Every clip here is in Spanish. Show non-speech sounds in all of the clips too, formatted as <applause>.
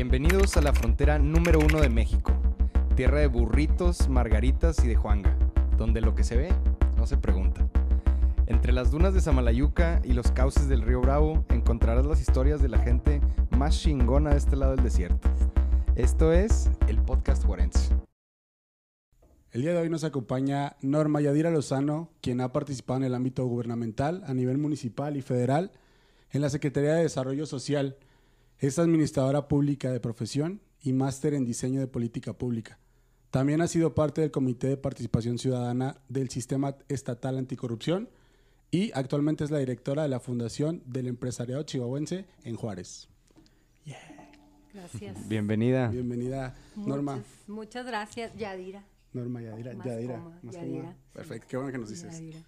Bienvenidos a la frontera número uno de México, tierra de burritos, margaritas y de Juanga, donde lo que se ve no se pregunta. Entre las dunas de Samalayuca y los cauces del río Bravo encontrarás las historias de la gente más chingona de este lado del desierto. Esto es el podcast Juarense. El día de hoy nos acompaña Norma Yadira Lozano, quien ha participado en el ámbito gubernamental a nivel municipal y federal en la Secretaría de Desarrollo Social. Es administradora pública de profesión y máster en diseño de política pública. También ha sido parte del Comité de Participación Ciudadana del Sistema Estatal Anticorrupción y actualmente es la directora de la Fundación del Empresariado Chihuahuense en Juárez. Gracias. Bienvenida. Bienvenida, Norma. Muchas, muchas gracias, Yadira. Norma Yadira. Más Yadira. más Yadira. Perfecto, qué bueno que nos dices. Yadira.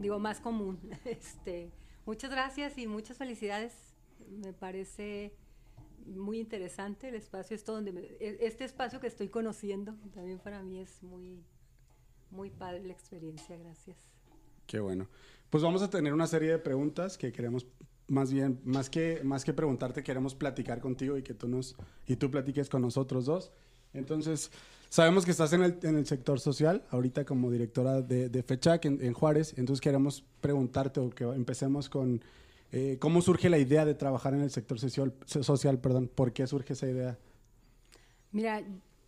Digo, más común. <laughs> Este, muchas gracias y muchas felicidades. Me parece muy interesante el espacio, esto donde me- e- este espacio que estoy conociendo, también para mí es muy, muy padre la experiencia, gracias. Qué bueno. Pues vamos a tener una serie de preguntas que queremos, más bien, más que, más que preguntarte, queremos platicar contigo y que tú nos, y tú platiques con nosotros dos. Entonces, sabemos que estás en el, en el sector social, ahorita como directora de, de FECHAC en, en Juárez, entonces queremos preguntarte o que empecemos con eh, cómo surge la idea de trabajar en el sector social, social, perdón, ¿por qué surge esa idea? Mira,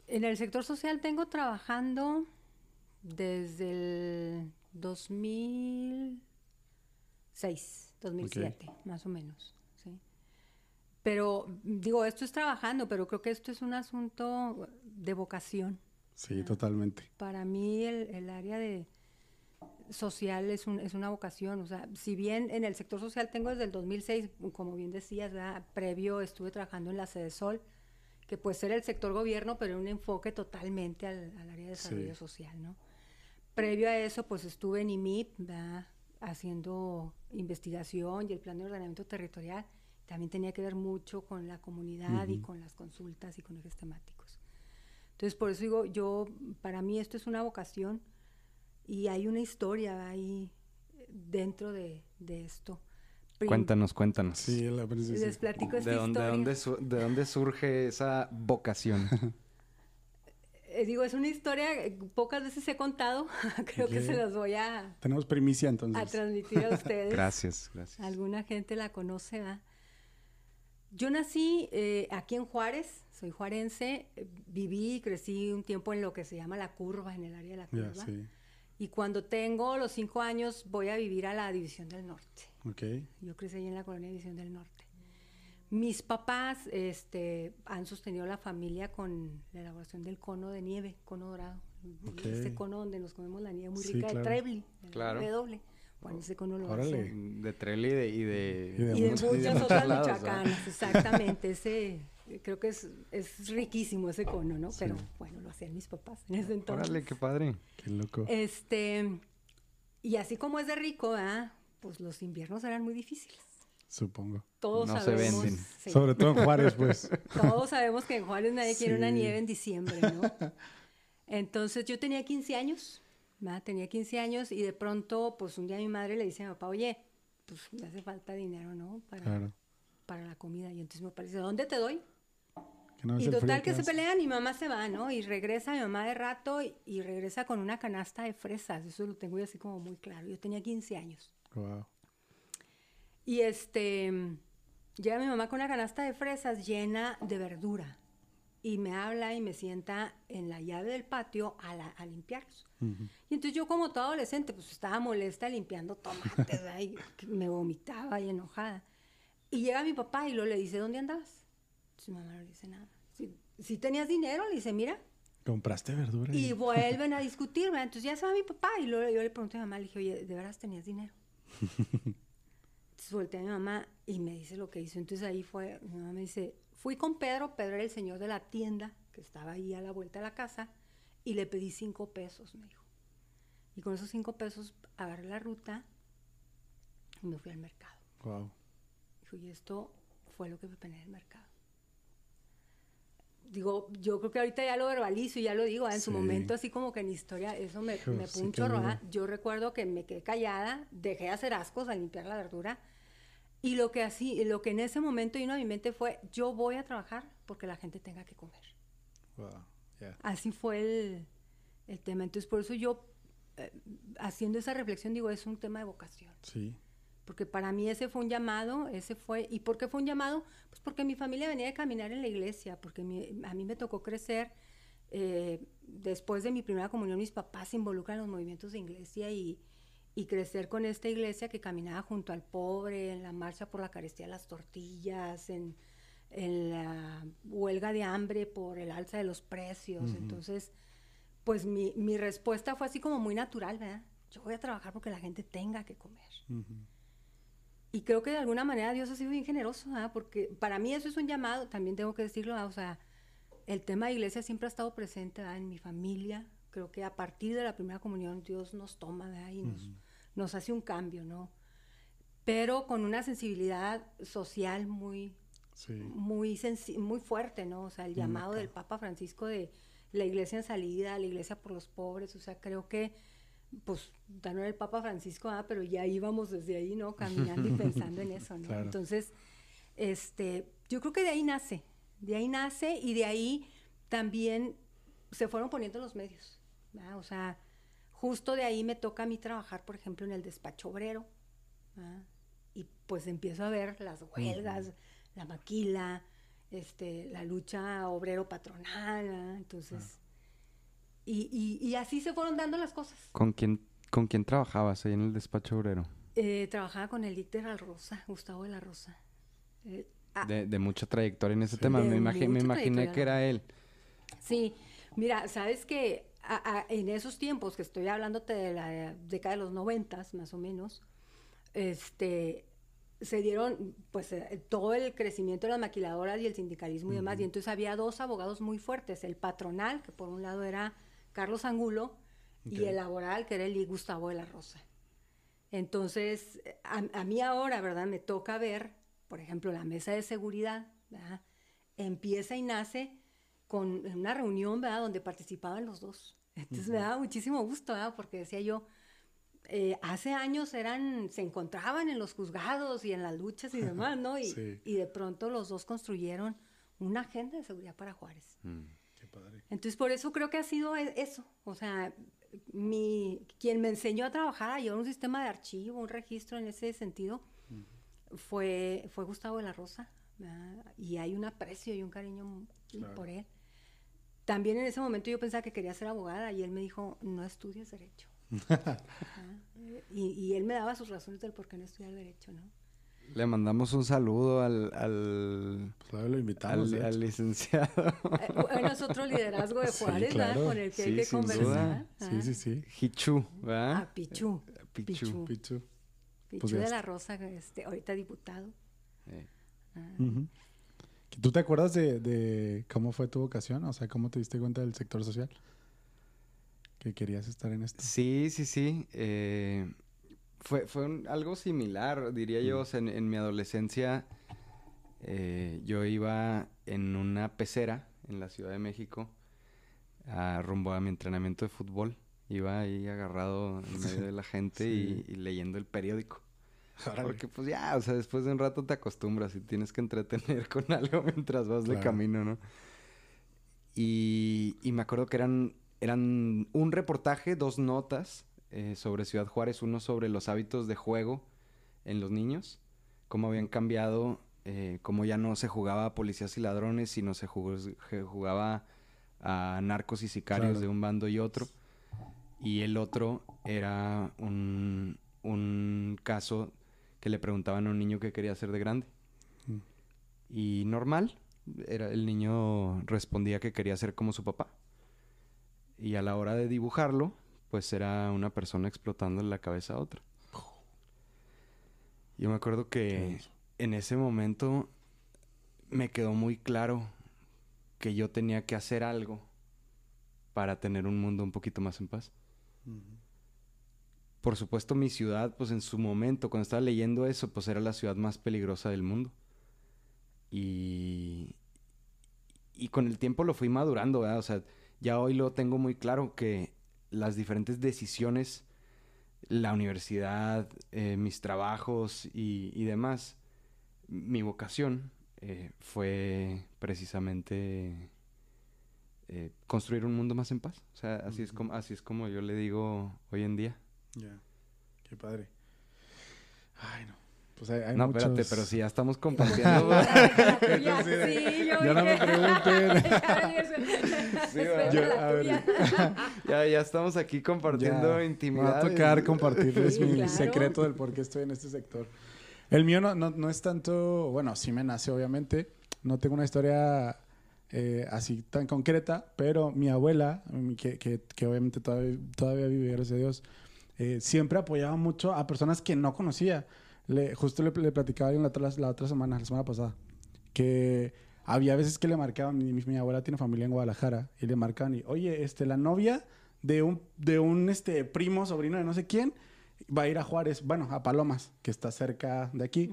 en el sector social tengo trabajando desde el 2006, 2007, más o menos, ¿sí? Pero digo, esto es trabajando, pero creo que esto es un asunto de vocación. Sí, totalmente. Para mí el, el área de social es, un- es una vocación. O sea, si bien en el sector social tengo desde el 2006, como bien decías, ¿verdad? previo estuve trabajando en la Sede Sol, que puede ser el sector gobierno, pero un enfoque totalmente al, al área de desarrollo Sí. social, ¿no? Previo a eso, pues estuve en IMIP, ¿verdad? haciendo investigación y el plan de ordenamiento territorial. También tenía que ver mucho con la comunidad y Ujú. con las consultas y con ejes temáticos. Entonces, por eso digo, yo, para mí esto es una vocación y hay una historia ahí eh, dentro de, de esto. Prim- Cuéntanos, cuéntanos. Sí, la sí. Les platico esta ¿De dónde, de, historia. dónde de dónde surge esa vocación? <laughs> Eh, digo, es una historia que pocas veces he contado. <laughs> Creo que se las voy a, Tenemos primicia a entonces. transmitir a <laughs> ustedes. Gracias, gracias. Alguna gente la conoce, ¿verdad? Yo nací eh, aquí en Juárez, soy juarense, eh, viví y crecí un tiempo en lo que se llama la curva, en el área de la curva. sí. Y cuando tengo los cinco años voy a vivir a la División del Norte. Ok. Yo crecí ahí en la colonia División del Norte. Mis papás este, han sostenido la familia con la elaboración del cono de nieve, cono dorado. Ok. Este cono donde nos comemos la nieve muy Sí, rica claro. de Trebly, el Claro. doble. Bueno, ese cono lo Órale. hacen. De Trelli y de... Y de, Y de Y de muchas muchos otras lados, ¿verdad? michoacanas, exactamente. Ese, creo que es, es riquísimo ese cono, ¿no? Sí. Pero bueno, lo hacían mis papás en ese entonces. Órale, qué padre. Qué loco. Este, y así como es de rico, ¿verdad? Pues los inviernos eran muy difíciles. Supongo. Todos No se sabemos. venden. sí, Sobre todo en Juárez, pues. <laughs> todos sabemos que en Juárez nadie quiere una nieve en diciembre, ¿no? <laughs> Entonces yo tenía 15 años, ¿verdad? Tenía 15 años y de pronto, pues un día mi madre le dice a mi papá, oye, pues me hace falta dinero, ¿no? Para, Claro. para la comida. Y entonces le dice, ¿dónde te doy? Que no y total que se hace. pelean y mamá se va, ¿no? Y regresa mi mamá de rato y, y regresa con una canasta de fresas. Eso lo tengo yo así como muy claro. Yo tenía 15 años. Guau. Y este, llega mi mamá con una canasta de fresas llena de verdura. Y me habla y me sienta en la llave del patio a, la- a limpiarlos. Ujú. Y entonces yo como toda adolescente, pues estaba molesta limpiando tomates, <laughs> que me vomitaba y enojada. Y llega mi papá y lo le dice, ¿dónde andabas? Mi mamá no le dice nada. Si, si tenías dinero, le dice, mira. ¿Compraste verdura? Y <laughs> vuelven a discutir, ¿verdad? Entonces ya se va mi papá y luego yo le pregunté a mi mamá, le dije, oye, ¿de veras tenías dinero? Entonces volteé a mi mamá y me dice lo que hizo. Entonces ahí fue, mi mamá me dice, fui con Pedro, Pedro era el señor de la tienda que estaba ahí a la vuelta de la casa y le pedí cinco pesos, me dijo. Y con esos cinco pesos agarré la ruta y me fui al mercado. Wow. Dijo, y esto fue lo que me en el mercado. Digo, yo creo que ahorita ya lo verbalizo y ya lo digo, en su Sí. momento así como que en historia, eso me, me sí, chorro, duro. ¿ah? Yo recuerdo que me quedé callada, dejé de hacer ascos al limpiar la verdura Y lo que así, lo que en ese momento vino a mi mente fue, yo voy a trabajar porque la gente tenga que comer. Wow. Yeah. Así fue el, el tema. Entonces, por eso yo, eh, haciendo esa reflexión, digo, es un tema de vocación. Sí. Porque para mí ese fue un llamado, ese fue... ¿Y por qué fue un llamado? Pues porque mi familia venía de caminar en la iglesia, porque mi- a mí me tocó crecer. eh, después de mi primera comunión, mis papás se involucran en los movimientos de iglesia y, y crecer con esta iglesia que caminaba junto al pobre, en la marcha por la carestía de las tortillas, en, en la huelga de hambre por el alza de los precios. Entonces, pues mi, mi respuesta fue así como muy natural, ¿verdad? Yo voy a trabajar porque la gente tenga que comer. Y creo que de alguna manera Dios ha sido bien generoso, ¿verdad? porque para mí eso es un llamado, también tengo que decirlo, ¿verdad? o sea, el tema de iglesia siempre ha estado presente ¿verdad? en mi familia. Creo que a partir de la primera comunión Dios nos toma y nos, nos hace un cambio, ¿no? Pero con una sensibilidad social muy, Sí. muy, muy fuerte, ¿no? O sea, el llamado del Papa Francisco de la iglesia en salida, la iglesia por los pobres, o sea, creo que, pues, ya no era el Papa Francisco, ah, pero ya íbamos desde ahí, ¿no? Caminando y <laughs> pensando en eso, ¿no? Claro. Entonces, este, yo creo que de ahí nace, de ahí nace y de ahí también se fueron poniendo los medios, ¿verdad? O sea, justo de ahí me toca a mí trabajar, por ejemplo, en el despacho obrero, ¿verdad? y pues empiezo a ver las huelgas, la maquila, este, la lucha obrero-patronal, ¿verdad? entonces, y, y- y así se fueron dando las cosas. ¿Con quién, ¿Con quién trabajabas ahí en el despacho obrero? Eh, trabajaba con el Dicter La Rosa, Gustavo de la Rosa. Eh, ah, De, de mucha trayectoria en ese tema. Me, imagi- me imaginé que era él. Sí, mira, sabes que en esos tiempos que estoy hablándote de la década de los noventas, más o menos, este, se dieron pues eh, todo el crecimiento de las maquiladoras y el sindicalismo y demás, y entonces había dos abogados muy fuertes, el patronal, que por un lado era Carlos Angulo, y el laboral, que era el I. Gustavo de la Rosa. Entonces, a, a mí ahora, ¿verdad? Me toca ver, por ejemplo, la mesa de seguridad, ¿verdad? Empieza y nace con una reunión, ¿verdad? Donde participaban los dos. Entonces me daba muchísimo gusto, ¿verdad? Porque decía yo, eh, hace años eran, se encontraban en los juzgados y en las luchas y demás, ¿no? <laughs> Y, Sí. y de pronto los dos construyeron una agenda de seguridad para Juárez. Qué padre. Entonces, por eso creo que ha sido e- eso. O sea, mi, quien me enseñó a trabajar, a llevar un sistema de archivo, un registro en ese sentido, fue, fue Gustavo de la Rosa. ¿verdad? Y hay un aprecio y un cariño Claro. por él. También en ese momento yo pensaba que quería ser abogada y él me dijo, no estudies derecho. <laughs> Y, y él me daba sus razones del por qué no estudiar derecho, ¿no? Le mandamos un saludo al, al, Pues ahora lo invitamos. al, licenciado Eh, bueno, es otro liderazgo de Sí, Juárez, ¿verdad? claro. Con el que hay Sí, que sin conversar. duda. Sí, sí, sí. Hichu, ¿verdad? Ah, Pichu. Pichu. Pichu. Pichu. Pichu Pues de la Rosa, este, ahorita diputado. Eh. ¿Tú te acuerdas de, de cómo fue tu vocación? O sea, ¿cómo te diste cuenta del sector social? Que querías estar en esto. Sí, sí, sí. eh, fue fue un- algo similar, diría yo. O sea, en, en mi adolescencia eh, yo iba en una pecera en la Ciudad de México a, rumbo a mi entrenamiento de fútbol. Iba ahí agarrado en medio de la <laughs> gente y, y leyendo el periódico. Porque pues ya, o sea, después de un rato te acostumbras y tienes que entretener <laughs> con algo mientras vas de camino, ¿no? Y, y me acuerdo que eran, eran un reportaje, dos notas eh, sobre Ciudad Juárez, uno sobre los hábitos de juego en los niños, cómo habían cambiado, eh, cómo ya no se jugaba a policías y ladrones, sino se jugó- se jugaba a narcos y sicarios Claro. de un bando y otro. Y el otro era un, un caso que le preguntaban a un niño qué quería ser de grande. Mm. Y normal, era, el niño respondía que quería ser como su papá. Y a la hora de dibujarlo, pues era una persona explotando la cabeza a otra. Yo me acuerdo que en ese momento me quedó muy claro que yo tenía que hacer algo para tener un mundo un poquito más en paz. Por supuesto, mi ciudad, pues en su momento, cuando estaba leyendo eso, pues era la ciudad más peligrosa del mundo. Y, y con el tiempo lo fui madurando, ¿verdad? O sea, ya hoy lo tengo muy claro que las diferentes decisiones, la universidad, eh, mis trabajos y, y demás, mi vocación eh, fue precisamente eh, construir un mundo más en paz. O sea, así, es como, así es como yo le digo hoy en día. Ya. Qué padre. Ay, no. Pues hay, hay no, muchos... espérate, pero si ya estamos compartiendo... Ya, sí, yo ya no me pregunten. Sí. Yo- la a ver. <laughs> ya, ya estamos aquí compartiendo Ya, intimidad. Me va a tocar compartirles Sí, mi claro. secreto del por qué estoy en este sector. El mío no, no, no es tanto, bueno, sí me nace obviamente. No tengo una historia eh, así tan concreta, pero mi abuela, que, que, que obviamente todavía, todavía vive, gracias a Dios, eh, siempre apoyaba mucho a personas que no conocía. Le, justo le, le platicaba a alguien la otra, la otra semana, la semana pasada, que había veces que le marcaban, mi, mi- abuela tiene familia en Guadalajara, y le marcaban y, oye, este, la novia de un, de un este, primo, sobrino de no sé quién, va a ir a Juárez, bueno, a Palomas, que está cerca de aquí.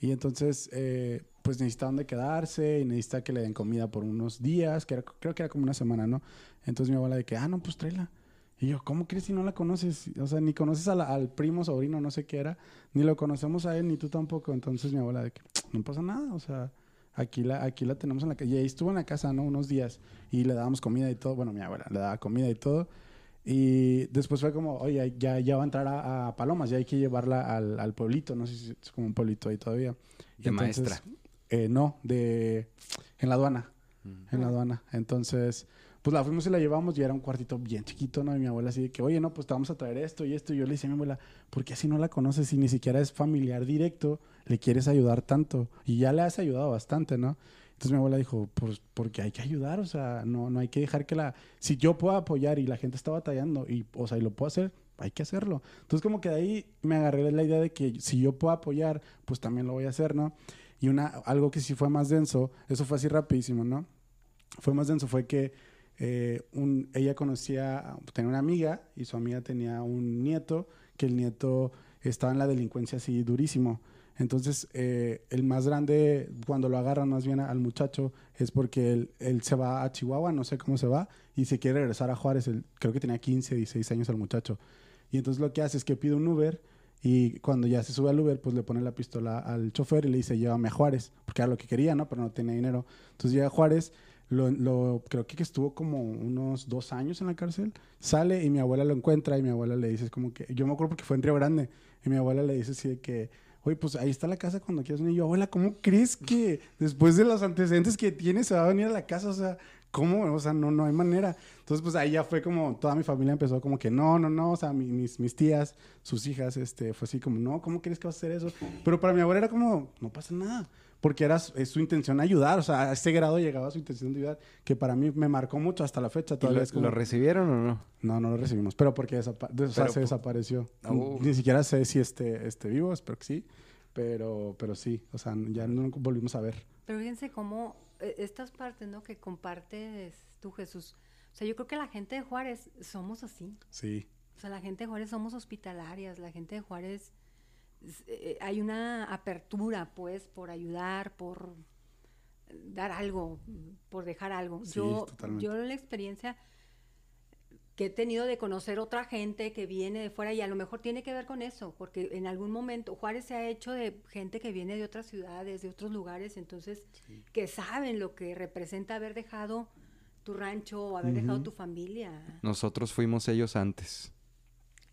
Y entonces, eh, pues necesita dónde quedarse y necesita que le den comida por unos días, que era- creo que era como una semana, ¿no? Entonces mi abuela de que, ah, no, pues tráela. Y yo, ¿cómo crees si no la conoces? O sea, ni conoces a la- al primo, sobrino, no sé qué era, ni lo conocemos a él, ni tú tampoco. Entonces mi abuela de que, no pasa nada, o sea, aquí la, aquí la tenemos en la casa. Y ahí estuvo en la casa, ¿no? Unos días. Y le dábamos comida y todo. Bueno, mi abuela le daba comida y todo. Y después fue como, oye, ya, ya va a entrar a, a Palomas, ya hay que llevarla al, al pueblito. No sé si es como un pueblito ahí todavía. De maestra. eh, no, de... En la aduana Mm. en la aduana. Entonces, pues la fuimos y la llevamos y era un cuartito bien chiquito, ¿no? Y mi abuela así de que, oye, no, pues te vamos a traer esto y esto. Y yo le decía a mi abuela, ¿por qué así no la conoces y ni siquiera es familiar directo? Le quieres ayudar tanto. Y ya le has ayudado bastante, ¿no? Entonces mi abuela dijo, pues porque hay que ayudar, o sea, no, no hay que dejar que la... Si yo puedo apoyar y la gente está batallando, y, o sea, y lo puedo hacer, hay que hacerlo. Entonces como que de ahí me agarré la idea de que si yo puedo apoyar, pues también lo voy a hacer, ¿no? Y una, algo que sí fue más denso, eso fue así rapidísimo, ¿no? Fue más denso, fue que eh, un- ella conocía, tenía una amiga y su amiga tenía un nieto, que el nieto estaba en la delincuencia así durísimo. Entonces, eh, el más grande, cuando lo agarran más bien al muchacho, es porque él, se va a Chihuahua, no sé cómo se va, y se quiere regresar a Juárez. Él- creo que tenía 15, 16 años el muchacho. Y entonces lo que hace es que pide un Uber y cuando ya se sube al Uber, pues le pone la pistola al chofer y le dice, llévame a Juárez, porque era lo que quería, ¿no? Pero no tenía dinero. Entonces llega a Juárez, lo, lo- creo que estuvo como unos dos años en la cárcel, sale y mi abuela lo encuentra y mi abuela le dice, es como que, yo me acuerdo porque fue en Río Grande, y mi abuela le dice así de que, oye, pues ahí está la casa cuando quieras venir. Y yo, abuela, ¿cómo crees que después de los antecedentes que tiene se va a venir a la casa? O sea, ¿cómo? O sea, no, no hay manera. Entonces, pues ahí ya fue como, toda mi familia empezó como que, no, no, no, o sea, mi- mis, mis tías, sus hijas, este, fue así como, no, ¿cómo crees que vas a hacer eso? Pero para mi abuela era como, no pasa nada. Porque era su, es su intención ayudar, o sea, a ese grado llegaba su intención de ayudar, que para mí me marcó mucho hasta la fecha. ¿Y Todavía lo, es como- lo recibieron o no? no, no lo recibimos, pero porque desapa- de- o sea, Pero se desapareció. Oh. Ni siquiera sé si esté, esté vivo, espero que sí, pero, pero sí, o sea, ya no lo volvimos a ver. Pero fíjense cómo eh, estas partes, ¿no? Que compartes tú, Jesús. O sea, yo creo que la gente de Juárez somos así. Sí, O sea, la gente de Juárez somos hospitalarias. La gente de Juárez eh, hay una apertura, pues, por ayudar, por dar algo, por dejar algo. Sí, yo, totalmente. yo la experiencia que he tenido de conocer otra gente que viene de fuera y a lo mejor tiene que ver con eso, porque en algún momento Juárez se ha hecho de gente que viene de otras ciudades, de otros lugares, entonces que saben lo que representa haber dejado tu rancho o haber dejado tu familia. Nosotros fuimos ellos antes.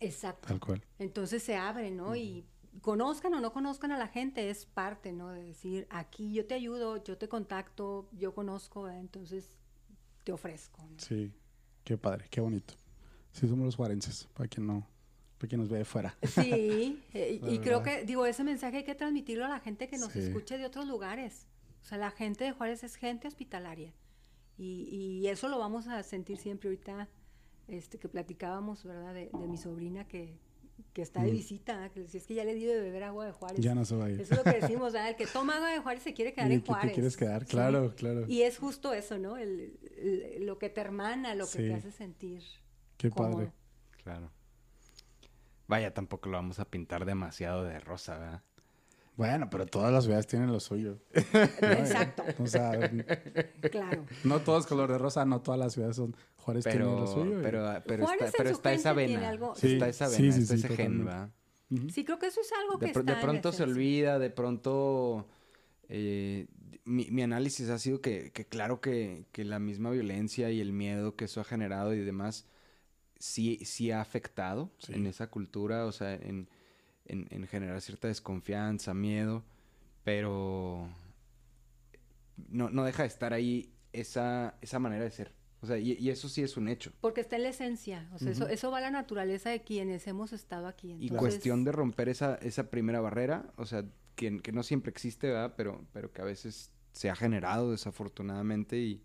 Exacto. tal cual. Entonces se abre, ¿no? Y conozcan o no conozcan a la gente, es parte, ¿no? De decir, aquí yo te ayudo, yo te contacto, yo conozco, ¿eh? entonces te ofrezco. ¿no? Sí, qué padre, qué bonito. Sí, somos los juarenses, para quien no, para quien nos ve de fuera. Sí, <laughs> eh, y creo que, digo, ese mensaje hay que transmitirlo a la gente que nos Sí. escuche de otros lugares. O sea, la gente de Juárez es gente hospitalaria. Y, y eso lo vamos a sentir siempre ahorita, este, que platicábamos, ¿verdad? De, de mi sobrina que, que está de Mm. visita, que si es que ya le di de beber agua de Juárez. Ya no se va a ir. Eso es lo que <laughs> decimos, ¿verdad? El que toma agua de Juárez se quiere quedar Y en que te Juárez. quieres quedar, Sí. claro, claro. Y es justo eso, ¿no? El, el- lo que te hermana, lo que Sí. te hace sentir Qué cómodo. padre. Claro. Vaya, tampoco lo vamos a pintar demasiado de rosa, ¿verdad? Bueno, pero todas las ciudades tienen lo suyo. <laughs> Exacto, O sea, claro. no todo es color de rosa, no todas las ciudades son Juárez tiene lo Pero, y- pero, pero Juárez está, pero está esa vena. algo- Sí, está esa vena, sí, está sí. Sí, creo que eso es algo De, que pr- de está en la pronto se olvida, de pronto eh, mi, mi análisis ha sido que, que claro que, que la misma violencia y el miedo que eso ha generado y demás sí, sí ha afectado Sí. en esa cultura, o sea, en, en- en generar cierta desconfianza, miedo, pero no, no deja de estar ahí esa, esa manera de ser. O sea, y, y eso sí es un hecho. Porque está en la esencia. O sea, eso, eso va a la naturaleza de quienes hemos estado aquí. Y Entonces, cuestión de romper esa, esa primera barrera, o sea, que, que no siempre existe, ¿verdad? Pero, pero que a veces se ha generado desafortunadamente y,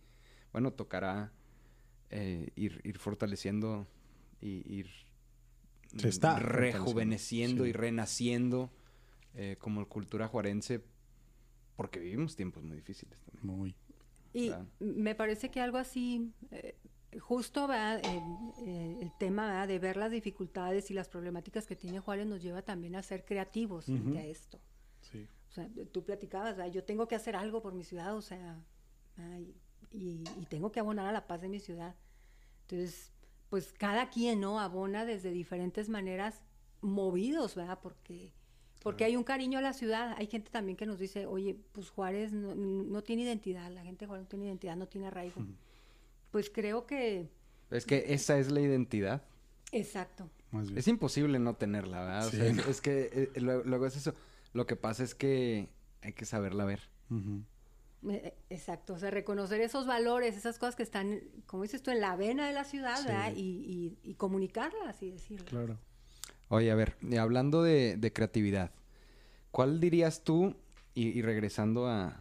bueno, tocará eh, ir, ir fortaleciendo y ir Se está rejuveneciendo sí. y renaciendo eh, como cultura juarense, porque vivimos tiempos muy difíciles también. Muy. Y Claro. me parece que algo así, eh, justo ¿verdad? Eh, eh, el tema ¿verdad? de ver las dificultades y las problemáticas que tiene Juárez nos lleva también a ser creativos frente Ujú. a esto. Sí. O sea, tú platicabas, ¿verdad? yo tengo que hacer algo por mi ciudad, o sea, ay, y, y tengo que abonar a la paz de mi ciudad. Entonces, pues cada quien, ¿no? Abona desde diferentes maneras, movidos, ¿verdad? Porque, porque hay un cariño a la ciudad. Hay gente también que nos dice, oye, pues Juárez no, no tiene identidad, la gente de Juárez no tiene identidad, no tiene arraigo. Pues creo que, Es que esa es la identidad. exacto. Es imposible no tenerla, ¿verdad? O sea, es- no. es, que eh, luego, luego es eso. Lo que pasa es que hay que saberla ver. Eh, eh, Exacto, o sea, reconocer esos valores, esas cosas que están, como dices tú, en la vena de la ciudad, Sí. ¿verdad? Y, y, y comunicarlas y decirlas. Claro. Oye, a ver, hablando de, de creatividad, ¿cuál dirías tú, y, y regresando a,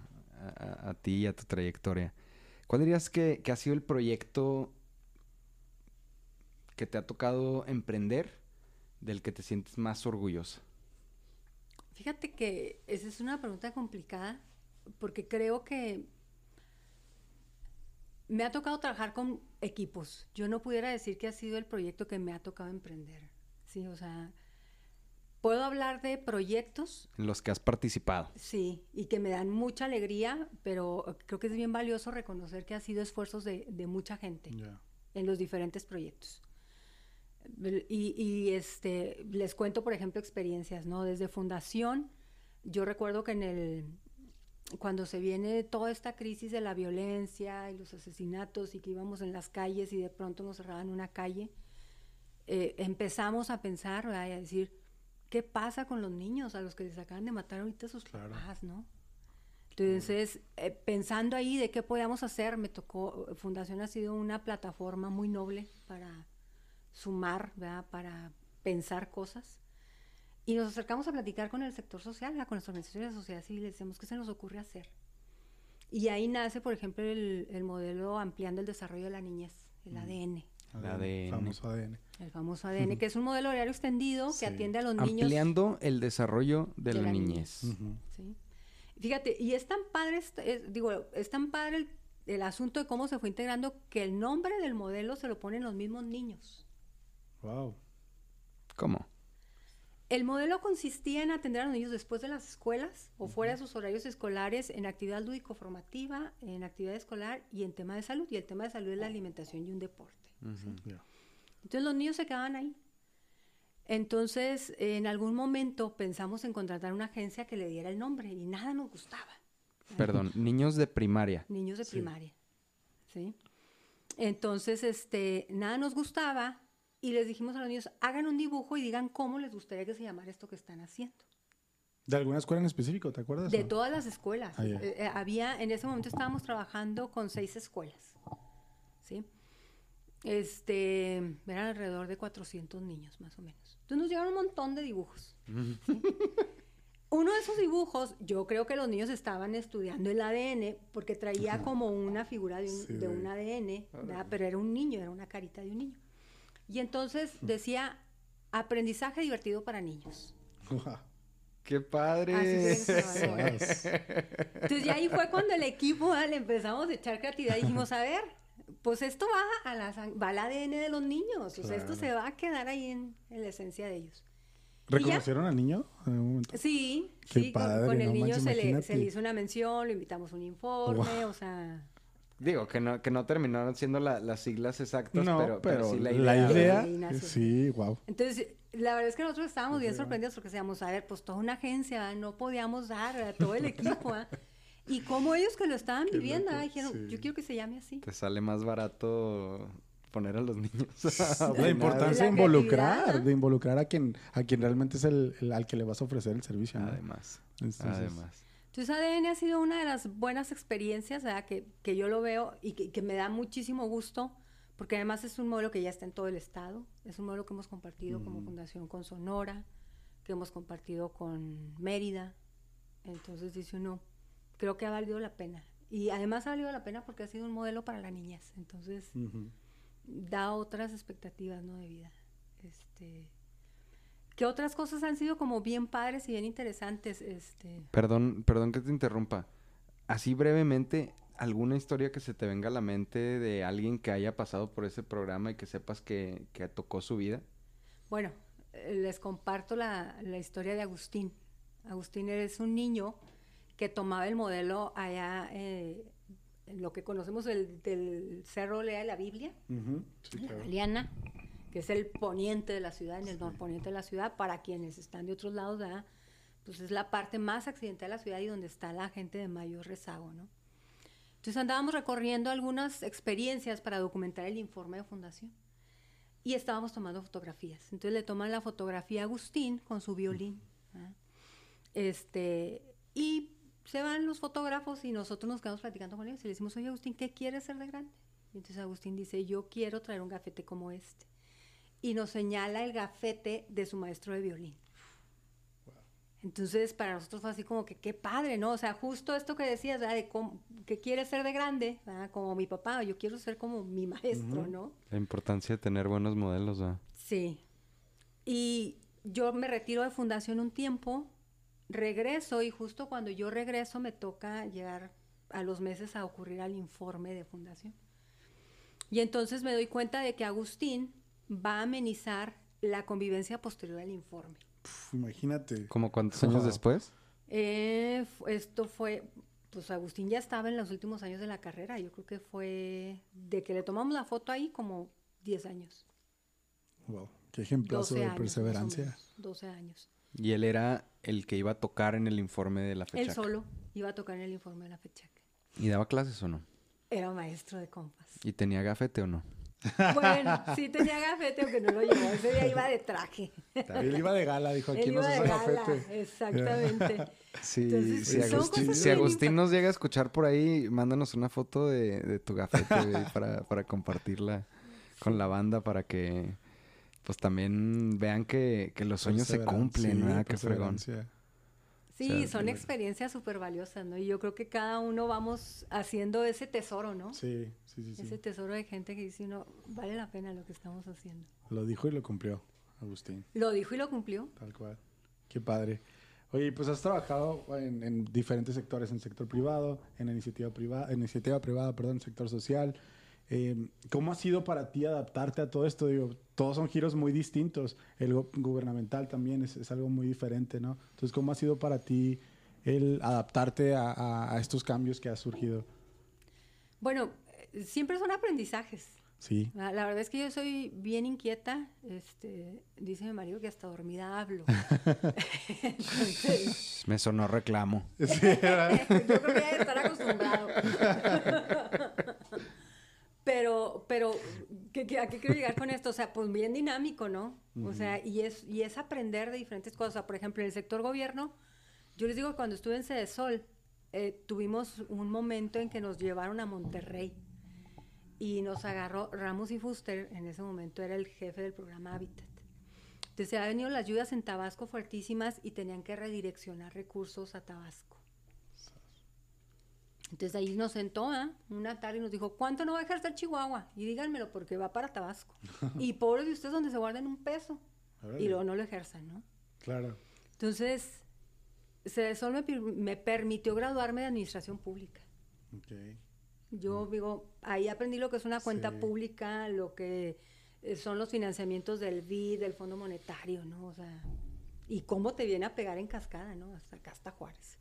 a- a ti y a tu trayectoria, cuál dirías que, que ha sido el proyecto que te ha tocado emprender del que te sientes más orgulloso? Fíjate que esa es una pregunta complicada porque creo que me ha tocado trabajar con equipos. Yo no pudiera decir que ha sido el proyecto que me ha tocado emprender. Sí, o sea, puedo hablar de proyectos, En los que has participado. sí, y que me dan mucha alegría, pero creo que es bien valioso reconocer que ha sido esfuerzos de, de mucha gente Ya. en los diferentes proyectos. Y, y, este, les cuento, por ejemplo, experiencias, ¿no? Desde fundación, yo recuerdo que en el, cuando se viene toda esta crisis de la violencia y los asesinatos y que íbamos en las calles y de pronto nos cerraban una calle, eh, empezamos a pensar, ¿verdad? y a decir, ¿qué pasa con los niños a los que les acaban de matar ahorita sus Claro. papás, ¿no? Entonces, eh, pensando ahí de qué podíamos hacer, me tocó, Fundación ha sido una plataforma muy noble para sumar, ¿verdad? para pensar cosas. Y nos acercamos a platicar con el sector social, ¿verdad? con las organizaciones de la sociedad civil, y les decimos qué se nos ocurre hacer. Y ahí nace, por ejemplo, el, el modelo ampliando el desarrollo de la niñez, el ADN, El ADN, ADN. Famoso ADN. el famoso ADN, que es un modelo horario extendido Sí. que atiende a los niños. Ampliando el desarrollo de, de la, la niñez. Fíjate, y es tan padre, est- es- digo, es tan padre el, el asunto de cómo se fue integrando que el nombre del modelo se lo ponen los mismos niños. Wow. ¿Cómo? El modelo consistía en atender a los niños después de las escuelas o fuera de sus horarios escolares en actividad lúdico-formativa, en actividad escolar y en tema de salud. Y el tema de salud es la alimentación y un deporte. Entonces los niños se quedaban ahí. Entonces, en algún momento pensamos en contratar una agencia que le diera el nombre y nada nos gustaba. Perdón, <laughs> niños de primaria. niños de primaria, ¿sí? Entonces, este, nada nos gustaba y les dijimos a los niños, hagan un dibujo y digan cómo les gustaría que se llamara esto que están haciendo. ¿De alguna escuela en específico, te acuerdas? De no? todas las escuelas. Ah. Eh, eh, había, en ese momento estábamos trabajando con seis escuelas, ¿sí? Este, eran alrededor de 400 niños, más o menos. Entonces nos llegaron un montón de dibujos. ¿sí? <laughs> Uno de esos dibujos, yo creo que los niños estaban estudiando el ADN porque traía como una figura de un, Sí, de de- un ADN, ¿verdad? pero era un niño, era una carita de un niño. Y entonces decía, aprendizaje divertido para niños. ¡Qué padre! Así se. Entonces ya ahí fue cuando el equipo le empezamos a echar creatividad y dijimos, a ver, pues esto va, a la, va al ADN de los niños, o sea, esto Claro. se va a quedar ahí en, en la esencia de ellos. ¿Reconocieron al niño en un momento? Sí, Qué sí, con- padre, con, el no niño manches, se, le, se le hizo una mención, lo invitamos a un informe, o sea... Digo, que no, que no terminaron siendo la- las siglas exactas, No, pero, pero sí la idea. la sí, wow. Entonces, la verdad es que nosotros estábamos bien sorprendidos porque decíamos, a ver, pues toda una agencia, no podíamos dar a todo el equipo. Y como ellos que lo estaban Qué viviendo, loco, dijeron, sí. yo quiero que se llame así. Te sale más barato poner a los niños. <laughs> a La importancia de involucrar, de involucrar a quien, a quien realmente es el, el- al que le vas a ofrecer el servicio. ¿no? Además. Entonces, Además. Entonces ADN ha sido una de las buenas experiencias ¿verdad? Que, que yo lo veo y que, que me da muchísimo gusto, porque además es un modelo que ya está en todo el estado, es un modelo que hemos compartido como fundación con Sonora, que hemos compartido con Mérida, entonces dice uno, creo que ha valido la pena. Y además ha valido la pena porque ha sido un modelo para las niñas, entonces da otras expectativas ¿no? de vida. Este, ¿Qué otras cosas han sido como bien padres y bien interesantes? Este, Perdón, perdón que te interrumpa. Así brevemente, ¿alguna historia que se te venga a la mente de alguien que haya pasado por ese programa y que sepas que, que tocó su vida? Bueno, eh, les comparto la, la historia de Agustín. Agustín es un niño que tomaba el modelo allá eh, en lo que conocemos el- del Cerro Lea de la Biblia, Ujú. Sí, la. Galeana, que es el poniente de la ciudad, en el norponiente de la ciudad, para quienes están de otros lados, ¿verdad? pues es la parte más accidental de la ciudad y donde está la gente de mayor rezago, ¿no? Entonces andábamos recorriendo algunas experiencias para documentar el informe de fundación y estábamos tomando fotografías. Entonces le toman la fotografía a Agustín con su violín. ¿ah? Este, y se van los fotógrafos y nosotros nos quedamos platicando con ellos y le decimos, oye Agustín, ¿qué quieres ser de grande? Y entonces Agustín dice, yo quiero traer un gafete como este. Y nos señala el gafete de su maestro de violín. Entonces, para nosotros fue así como que qué padre, ¿no? O sea, justo esto que decías, ¿verdad? De cómo- que quieres ser de grande, ¿verdad? Como mi papá, yo quiero ser como mi maestro, ¿no? La importancia de tener buenos modelos, ¿verdad? Sí. Y yo me retiro de fundación un tiempo, regreso y justo cuando yo regreso me toca llegar a los meses a ocurrir al informe de fundación. Y entonces me doy cuenta de que Agustín va a amenizar la convivencia posterior al informe. Puf, imagínate. ¿Como cuántos años Ajá. después? Eh, esto fue, pues Agustín ya estaba en los últimos años de la carrera, yo creo que fue de que le tomamos la foto ahí como 10 años. Wow. Qué ejemplazo 12 de años. perseverancia. menos, 12 años. Y él era el que iba a tocar en el informe de la fecha. Él solo iba a tocar en el informe de la fecha. ¿Y daba clases o no? Era maestro de compas. ¿Y tenía gafete o no? Bueno, sí tenía gafete, aunque no lo llevó. Ese día iba de traje. Él iba de gala, dijo, aquí Él no iba se de usa gala. gafete. Exactamente. <laughs> Sí, Entonces, si, son Agustín, cosas si bien Agustín impactantes. nos llega a escuchar por ahí, mándanos una foto de, de tu gafete güey, <laughs> para, para compartirla con la banda para que pues también vean que, que los sueños se cumplen, sí, ¿verdad? Qué fregón. Sí, O sea, son de- experiencias súper valiosas, ¿no? Y yo creo que cada uno vamos haciendo ese tesoro, ¿no? Sí, sí, sí. sí. Ese tesoro de gente que dice uno, vale la pena lo que estamos haciendo. Lo dijo y lo cumplió, Agustín. Lo dijo y lo cumplió. Tal cual. Qué padre. Oye, pues has trabajado en, en diferentes sectores, en sector privado, en iniciativa privada, iniciativa privada, perdón, sector social. Eh, ¿Cómo ha sido para ti adaptarte a todo esto? Digo, todos son giros muy distintos. El gubernamental también es, es algo muy diferente, ¿no? Entonces, ¿cómo ha sido para ti el adaptarte a, a- a estos cambios que ha surgido? Bueno, siempre son aprendizajes. Sí. La, la verdad es que yo soy bien inquieta. Este, dice mi marido que hasta dormida hablo. <laughs> Entonces, Me sonó reclamo. <laughs> yo creo que debe estar acostumbrado. <laughs> pero, pero, ¿qué- qué- ¿a qué quiero llegar con esto? O sea, pues bien dinámico, ¿no? O sea, y es, y es aprender de diferentes cosas. O sea, por ejemplo, en el sector gobierno, yo les digo que cuando estuve en Cedesol, eh, tuvimos un momento en que nos llevaron a Monterrey y nos agarró Ramos y Fuster, en ese momento era el jefe del programa Habitat. Entonces habían venido las lluvias en Tabasco fuertísimas y tenían que redireccionar recursos a Tabasco. Entonces ahí nos sentó ¿ah? una tarde y nos dijo, ¿cuánto no va a ejercer Chihuahua? Y díganmelo porque va para Tabasco. <laughs> y pobres de ustedes donde se guarden un peso. Y luego no lo ejerzan, ¿no? Claro. Entonces, Cedesol me, me permitió graduarme de administración pública. Ok. Yo digo, ahí aprendí lo que es una cuenta Sí. pública, lo que eh, son los financiamientos del BID, del Fondo Monetario, ¿no? O sea, y cómo te viene a pegar en cascada, ¿no? Hasta acá hasta Juárez.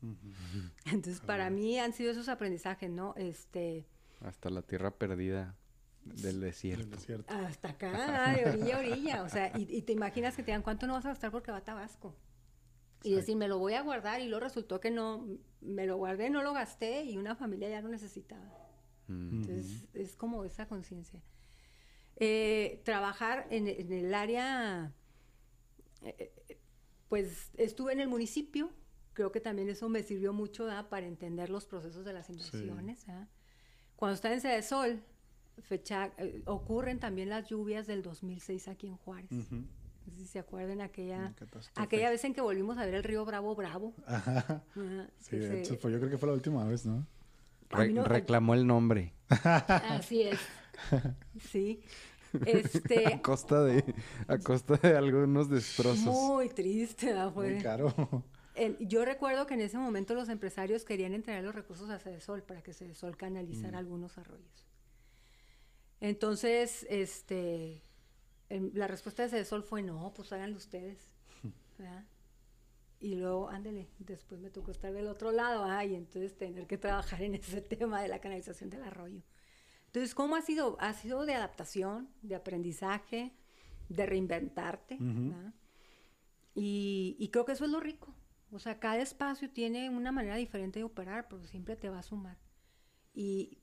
Entonces, para mí han sido esos aprendizajes, ¿no? Este, Hasta la tierra perdida del El desierto. desierto. hasta acá, de orilla a orilla. O sea, y, y te imaginas que te digan, ¿cuánto no vas a gastar porque va a Tabasco? Y decir, me lo voy a guardar y luego resultó que no, me lo guardé, no lo gasté y una familia ya lo necesitaba. Entonces, es como esa conciencia. Eh, trabajar en, en el área, eh, pues estuve en el municipio, creo que también eso me sirvió mucho para entender los procesos de las inversiones. Cuando estaba en Sede Sol, fecha, eh, ocurren también las lluvias del 2006 aquí en Juárez. No sé si se acuerdan aquella, aquella vez en que volvimos a ver el río Bravo Bravo. Ajá. Ajá, Sí, hecho, pues yo creo que fue la última vez, no- reclamó el nombre. Así es. <laughs> Sí. Este, <laughs> A costa de, a costa de algunos destrozos. muy triste, Muy caro. Yo recuerdo que en ese momento los empresarios querían entregar los recursos a Cedesol para que Cedesol canalizara algunos arroyos. Entonces, este, em, la respuesta de Cedesol fue no, pues háganlo ustedes. <laughs> ¿verdad? Y luego, ándele, después me tocó estar del otro lado, ah, y entonces tener que trabajar en ese <laughs> tema de la canalización del arroyo. Entonces, ¿cómo ha sido? Ha sido de adaptación, de aprendizaje, de reinventarte, ¿verdad? Y, y creo que eso es lo rico. O sea, cada espacio tiene una manera diferente de operar, pero siempre te va a sumar. Y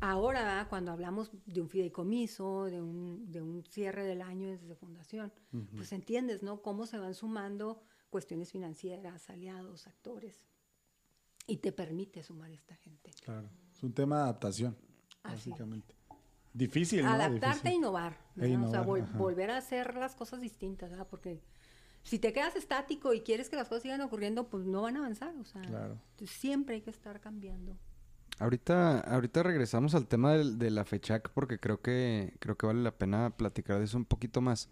ahora, ¿verdad? cuando hablamos de un fideicomiso, de un, de un cierre del año desde fundación, pues entiendes, ¿no? Cómo se van sumando cuestiones financieras, aliados, actores. Y te permite sumar esta gente. Claro. Es un tema de adaptación, Así básicamente. Difícil, ¿no? Adaptarte e Difícil. innovar. E ¿verdad? o sea, innovar, vol- ajá. volver a hacer las cosas distintas, ¿verdad? Porque si te quedas estático y quieres que las cosas sigan ocurriendo, pues no van a avanzar. O sea, Claro. siempre hay que estar cambiando. Ahorita, ahorita regresamos al tema de la FECHAC porque creo que, creo que vale la pena platicar de eso un poquito más.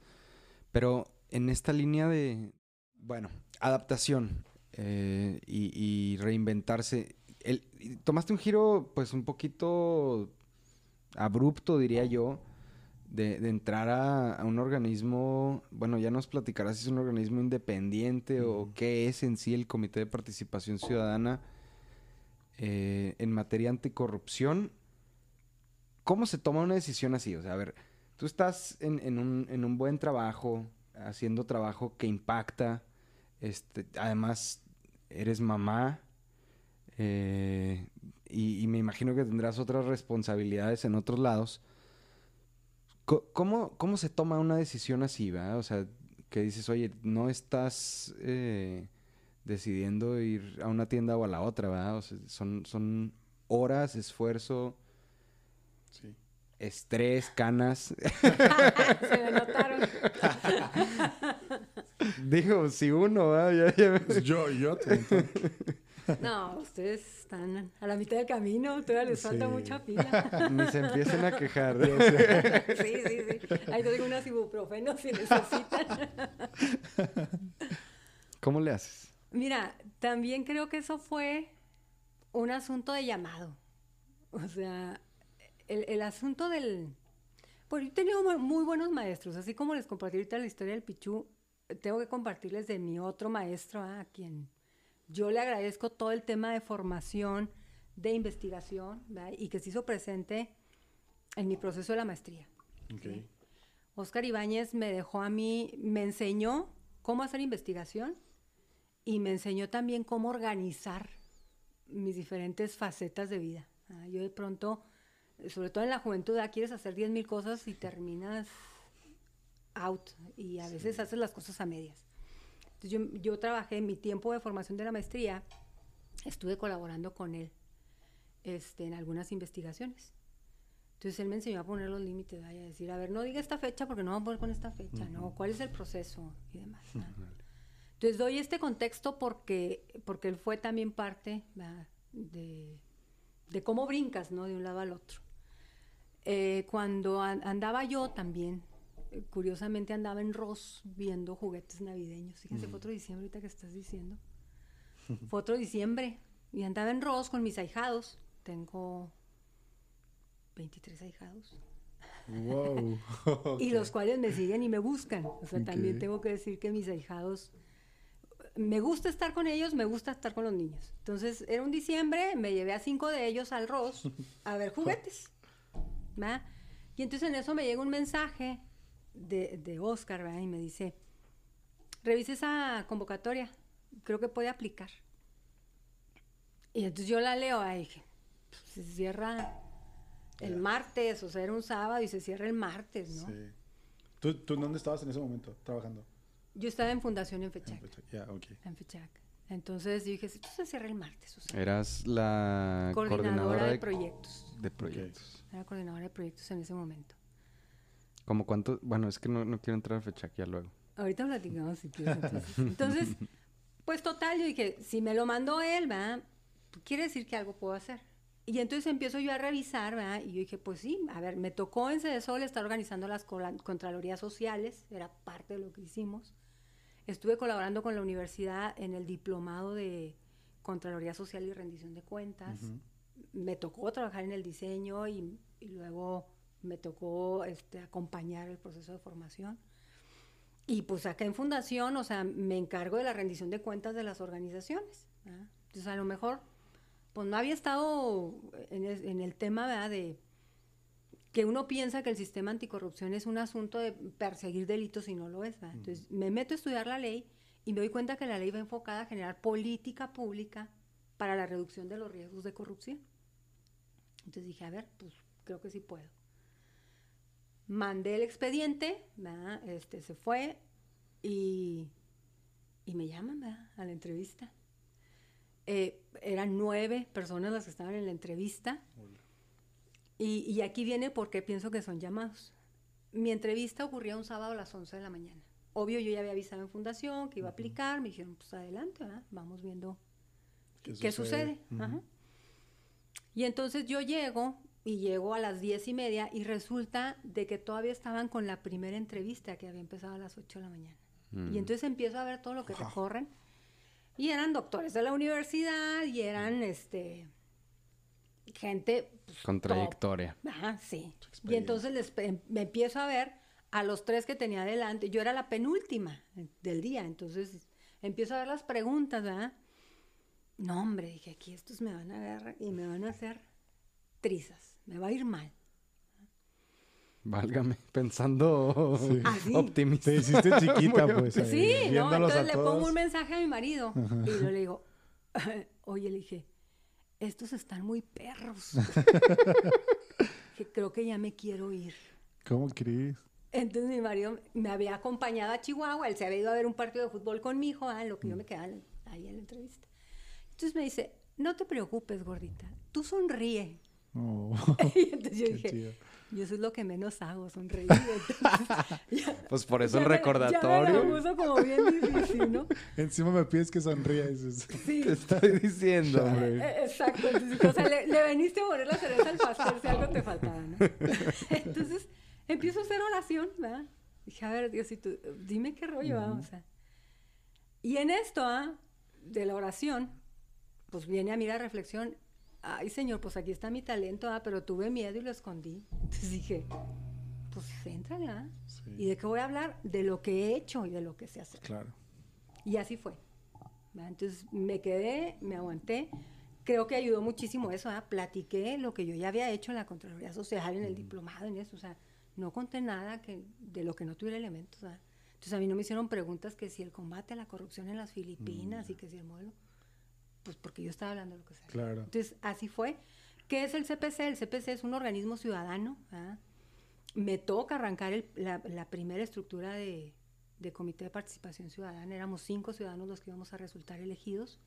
Pero en esta línea de, bueno, adaptación eh, y, y reinventarse, el- y tomaste un giro pues un poquito abrupto, diría yo, de, de entrar a, a un organismo, bueno, ya nos platicarás si es un organismo independiente o qué es en sí el Comité de Participación Ciudadana eh, en materia anticorrupción. ¿Cómo se toma una decisión así? O sea, a ver, tú estás en, en un, en un buen trabajo, haciendo trabajo que impacta, este, además eres mamá, eh, imagino que tendrás otras responsabilidades en otros lados. ¿Cómo, cómo se toma una decisión así, va? O sea, que dices, oye, no estás eh, decidiendo ir a una tienda o a la otra, ¿verdad? O sea, son, son horas, esfuerzo, Sí. estrés, canas. <laughs> <laughs> Se me notaron. Digo, si uno, ¿verdad? Ya- ya- Pues yo, yo te. <laughs> No, ustedes están a la mitad del camino, todavía les falta Sí. mucha pila. <laughs> Ni se empiecen a quejar. sí, sí, sí. Ahí tengo unas ibuprofenos si necesitan. ¿Cómo le haces? Mira, también creo que eso fue un asunto de llamado. O sea, el, el asunto del... Pues yo he tenido mu- muy buenos maestros, así como les compartí ahorita la historia del Pichú, tengo que compartirles de mi otro maestro, ah, a quien yo le agradezco todo el tema de formación, de investigación, ¿verdad? y que se hizo presente en mi proceso de la maestría. Ok. Oscar Ibáñez me dejó a mí, me enseñó cómo hacer investigación y me enseñó también cómo organizar mis diferentes facetas de vida. Ah, yo de pronto, sobre todo en la juventud, ah, quieres hacer 10 mil cosas y terminas out y a veces haces las cosas a medias. Entonces yo, yo trabajé en mi tiempo de formación de la maestría, estuve colaborando con él este, en algunas investigaciones. Entonces él me enseñó a poner los límites, a decir, a ver, no diga esta fecha porque no vamos a poner con esta fecha, ¿no? ¿Cuál es el proceso? Y demás. ¿verdad? Entonces doy este contexto porque, porque él fue también parte de, de cómo brincas, ¿no? De un lado al otro. Eh, cuando an- andaba yo también, curiosamente andaba en Ross viendo juguetes navideños. Fíjense, fue otro diciembre ahorita que estás diciendo. Fue otro diciembre. Y andaba en Ross con mis ahijados. Tengo 23 ahijados. Wow. <laughs> <laughs> Y los cuales me siguen y me buscan. O sea, también Ok. tengo que decir que mis ahijados, me gusta estar con ellos, me gusta estar con los niños. Entonces, era un diciembre, me llevé a cinco de ellos al Ross a ver <laughs> juguetes. ¿va? Y entonces en eso me llega un mensaje de, de Oscar, ¿verdad? Y me dice, revise esa convocatoria. creo que puede aplicar. Y entonces yo la leo, ahí dije, pues, se cierra el martes, o sea, era un sábado y se cierra el martes, ¿no? Sí. ¿Tú, ¿Tú dónde estabas en ese momento trabajando? Yo estaba en Fundación en Fechac. Ya, ok. En Fechac. Entonces yo dije, esto se cierra el martes, o sea, Eras la coordinadora, coordinadora, de, proyectos. de proyectos. Era coordinadora de proyectos en ese momento. ¿Como cuánto? Bueno, es que no, no quiero entrar a fecha ya luego. Ahorita platicamos si quieres. Entonces, Entonces, pues total, yo dije, si me lo mandó él. Pues, quiere decir que algo puedo hacer. Y entonces empiezo yo a revisar, ¿verdad? Y yo dije, pues sí, a ver, me tocó en Cedesol estar organizando las Contralorías Sociales, era parte de lo que hicimos. Estuve colaborando con la universidad en el diplomado de Contraloría Social y Rendición de Cuentas. Me tocó trabajar en el diseño y, y luego me tocó este, acompañar el proceso de formación. Y pues acá en Fundación, o sea, me encargo de la rendición de cuentas de las organizaciones. ¿verdad? Entonces, a lo mejor, pues no había estado en, es- en el tema, ¿verdad? De que uno piensa que el sistema anticorrupción es un asunto de perseguir delitos y no lo es. ¿verdad? Entonces, me meto a estudiar la ley y me doy cuenta que la ley va enfocada a generar política pública para la reducción de los riesgos de corrupción. Entonces dije, a ver, pues creo que sí puedo. Mandé el expediente, ¿verdad? Este, se fue y, y me llaman ¿verdad? a la entrevista. Eh, eran nueve personas las que estaban en la entrevista. Y, y aquí viene porque pienso que son llamados. Mi entrevista ocurría un sábado a las 11 de la mañana. Obvio, yo ya había avisado en fundación que iba a aplicar. Me dijeron, pues adelante, ¿verdad? vamos viendo qué, sucede. Ajá. Y entonces yo llego y llego a las diez y media y resulta de que todavía estaban con la primera entrevista que había empezado a las 8 de la mañana. Mm. Y entonces empiezo a ver todo lo que recorren. Y eran doctores de la universidad y eran este gente pues, Con top. trayectoria. Ajá, sí. Y entonces les me empiezo a ver a los tres que tenía adelante. Yo era la penúltima del día, entonces empiezo a ver las preguntas, ¿verdad? No, hombre, dije, aquí estos me van a agarrar y me van a hacer trizas. Me va a ir mal. Válgame, <laughs> pensando Ah, sí. optimista. Te hiciste chiquita, <laughs> pues. ahí, Sí, ¿no? viéndolos a Entonces le pongo un mensaje a mi marido y yo le digo, <laughs> oye, le dije, estos están muy perros. que creo que ya me quiero ir. ¿Cómo crees? Entonces mi marido me había acompañado a Chihuahua, él se había ido a ver un partido de fútbol con mi hijo, ah, en lo que yo me quedaba ahí en la entrevista. Entonces me dice, no te preocupes, gordita, tú sonríe. Oh, <laughs> y entonces yo qué dije, chido. yo eso es lo que menos hago, sonreír. Entonces, ya- <laughs> Pues por eso ya el me- recordatorio. Ya me la como bien difícil, ¿no? <laughs> Encima me pides que sonría. y dices, Sí. Te estoy diciendo, hombre. Eh, Exacto, entonces, o sea, le, le veniste a poner la cereza al pastel si algo te faltaba, ¿no? Entonces, empiezo a hacer oración, ¿verdad? Dije, a ver, Diosito, dime qué rollo, ¿va? O sea. Y en esto, ¿ah? De la oración, pues viene a mí la reflexión, ay, Señor, pues aquí está mi talento, ¿ah? Pero tuve miedo y lo escondí. Entonces dije, pues éntrale, ¿ah? Sí. ¿Y de qué voy a hablar? De lo que he hecho y de lo que sé hacer. Claro. Y así fue. ¿verdad? Entonces me quedé, me aguanté. Creo que ayudó muchísimo eso. ¿verdad? Platiqué lo que yo ya había hecho en la Contraloría Social, en el diplomado, en eso. O sea, no conté nada que, de lo que no tuviera elementos. ¿verdad? Entonces a mí no me hicieron preguntas que si el combate a la corrupción en las Filipinas y que si el modelo. Pues porque yo estaba hablando de lo que sé. Claro. Entonces, así fue. ¿Qué es el CPC? El CPC es un organismo ciudadano. ¿verdad? Me toca arrancar el- la, la primera estructura de, de Comité de Participación Ciudadana. Éramos cinco ciudadanos los que íbamos a resultar elegidos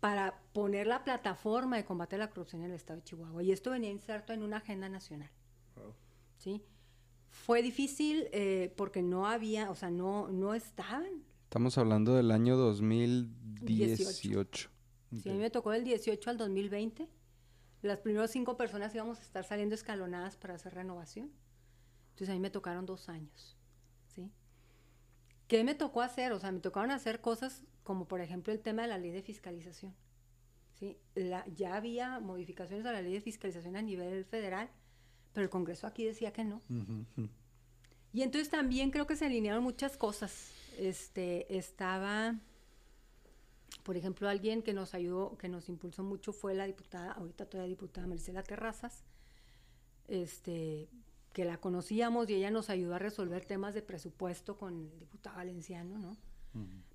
para poner la plataforma de combate a la corrupción en el estado de Chihuahua. Y esto venía inserto en una agenda nacional. Wow. ¿sí? Fue difícil eh, porque no había, o sea, no, no estaban. Estamos hablando del año 2018. Sí, a mí me tocó del 18 al 2020. Las primeras cinco personas íbamos a estar saliendo escalonadas para hacer renovación. Entonces a mí me tocaron dos años. ¿sí? ¿Qué me tocó hacer? O sea, me tocaron hacer cosas como por ejemplo el tema de la ley de fiscalización. ¿sí? La- ya había modificaciones a la ley de fiscalización a nivel federal, pero el Congreso aquí decía que no. Ujú, ujú. Y entonces también creo que se alinearon muchas cosas. Este, estaba, por ejemplo, alguien que nos ayudó, que nos impulsó mucho fue la diputada, ahorita todavía diputada Marcela Terrazas, este, que la conocíamos y ella nos ayudó a resolver temas de presupuesto con el diputado valenciano, ¿no?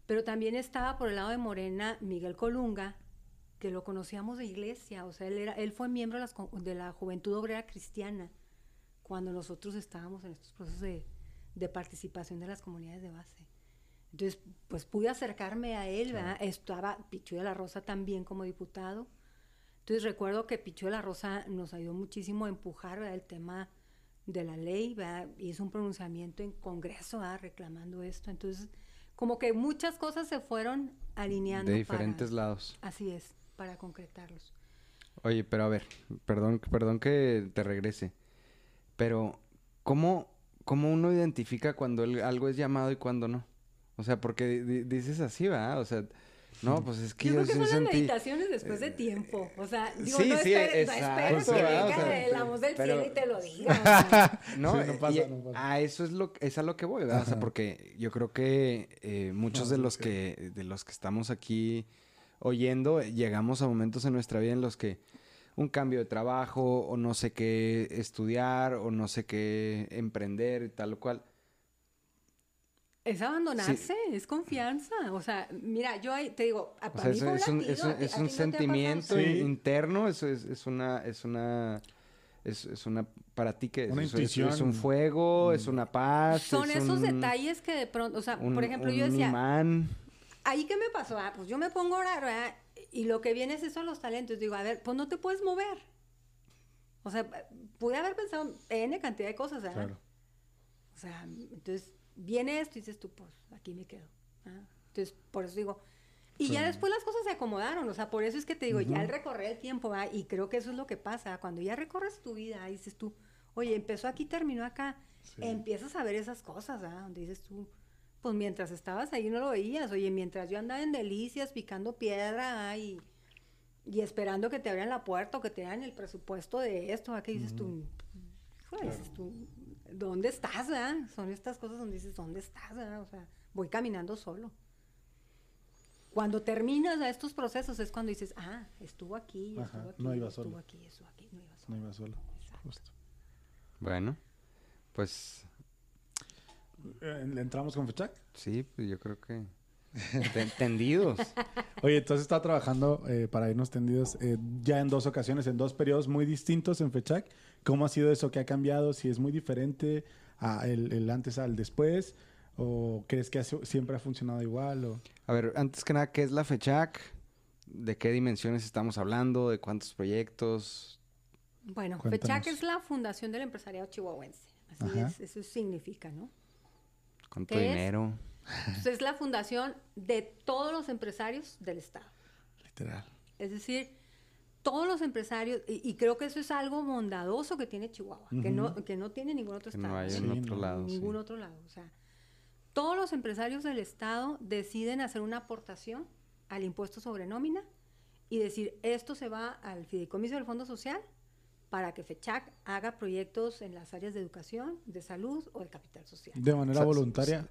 Pero también estaba por el lado de Morena Miguel Colunga, que lo conocíamos de iglesia, o sea, él, era, él fue miembro de, las co- de la Juventud Obrera Cristiana cuando nosotros estábamos en estos procesos de, de participación de las comunidades de base. Entonces, pues pude acercarme a él, ¿verdad? Estaba Pichu de la Rosa también como diputado. Entonces recuerdo que Pichu de la Rosa nos ayudó muchísimo a empujar ¿verdad? el tema de la ley, ¿verdad? hizo un pronunciamiento en Congreso ¿verdad? reclamando esto. Entonces, como que muchas cosas se fueron alineando. De diferentes para, lados. Así es, para concretarlos. Oye, pero a ver, perdón, perdón que te regrese. Pero, ¿cómo, cómo uno identifica cuando el- algo es llamado y cuando no? O sea, porque di- di- dices así, ¿verdad? O sea, no, pues es que Yo yo, creo que son las meditaciones después de tiempo. O sea, digo, sí, no sí, esperes, no exacto, esperes que. O venga sea, la voz del pero- cielo y te lo <laughs> diga. o. No, Sí, no eh, pasa, y no pasa. a eso es lo es a lo que voy, ¿verdad? O sea, porque yo creo que eh, muchos No, de los que de los que estamos aquí oyendo eh, llegamos a momentos en nuestra vida en los que un cambio de trabajo o no sé qué estudiar o no sé qué emprender y tal o cual. Es abandonarse, es confianza. O sea, mira, yo ahí te digo, a- O sea, mí es, fue un es un, sentimiento Sí. interno, es, es, es una es una es, es una para ti que es, un fuego, es una paz, Son es esos un- detalles que de pronto, o sea, un- por ejemplo, yo un decía, imán. ¿ahí qué me pasó? Ah, pues yo me pongo a orar, ¿verdad? Y lo que viene es eso los talentos. Digo, a ver, pues no te puedes mover. O sea, pude haber pensado N cantidad de cosas, ¿verdad? Claro. O sea, entonces viene esto y dices tú, pues aquí me quedo. ¿ah? Entonces, por eso digo. Y ya después las cosas se acomodaron, o sea, por eso es que te digo, ya al recorrer el tiempo, ¿va? y creo que eso es lo que pasa, cuando ya recorres tu vida, dices tú, oye, empezó aquí, terminó acá, empiezas a ver esas cosas, ¿ah? donde dices tú, pues mientras estabas ahí no lo veías, oye, mientras yo andaba en delicias, picando piedra, ¿ah? y, y esperando que te abran la puerta o que te dan el presupuesto de esto, que dices tú, dices tú, ¿dónde estás? ah? Son estas cosas donde dices, ¿dónde estás? ah? O sea, voy caminando solo. Cuando terminas a estos procesos es cuando dices, ah, estuvo aquí, Ajá, estuvo aquí, no iba estuvo solo. aquí, estuvo aquí, no iba No solo. iba solo. Exacto. Justo. Bueno, pues Eh, ¿le ¿Entramos con Fechac? sí, pues yo creo que <laughs> tendidos. Oye, entonces está trabajando eh, para irnos tendidos eh, ya en dos ocasiones, en dos periodos muy distintos en Fechac. ¿Cómo ha sido eso? ¿Qué ha cambiado? ¿Si es muy diferente a el, el antes al después? ¿O crees que ha siempre ha funcionado igual? O... A ver, antes que nada, ¿qué es la FECHAC? ¿De qué dimensiones estamos hablando? ¿De cuántos proyectos? Bueno, Cuéntanos. FECHAC es la Fundación del Empresariado Chihuahuense. Así Ajá. es, eso significa, ¿no? ¿Cuánto ¿Qué es? Entonces, es la fundación de todos los empresarios del Estado. Literal. Es decir, todos los empresarios, y, y creo que eso es algo bondadoso que tiene Chihuahua, que, no, que no tiene ningún otro Que estado. no hay en Sí, otro no, lado. sí. ningún otro lado. O sea, todos los empresarios del Estado deciden hacer una aportación al impuesto sobre nómina y decir, esto se va al fideicomiso del Fondo Social para que FECHAC haga proyectos en las áreas de educación, de salud o de capital social. De manera voluntaria.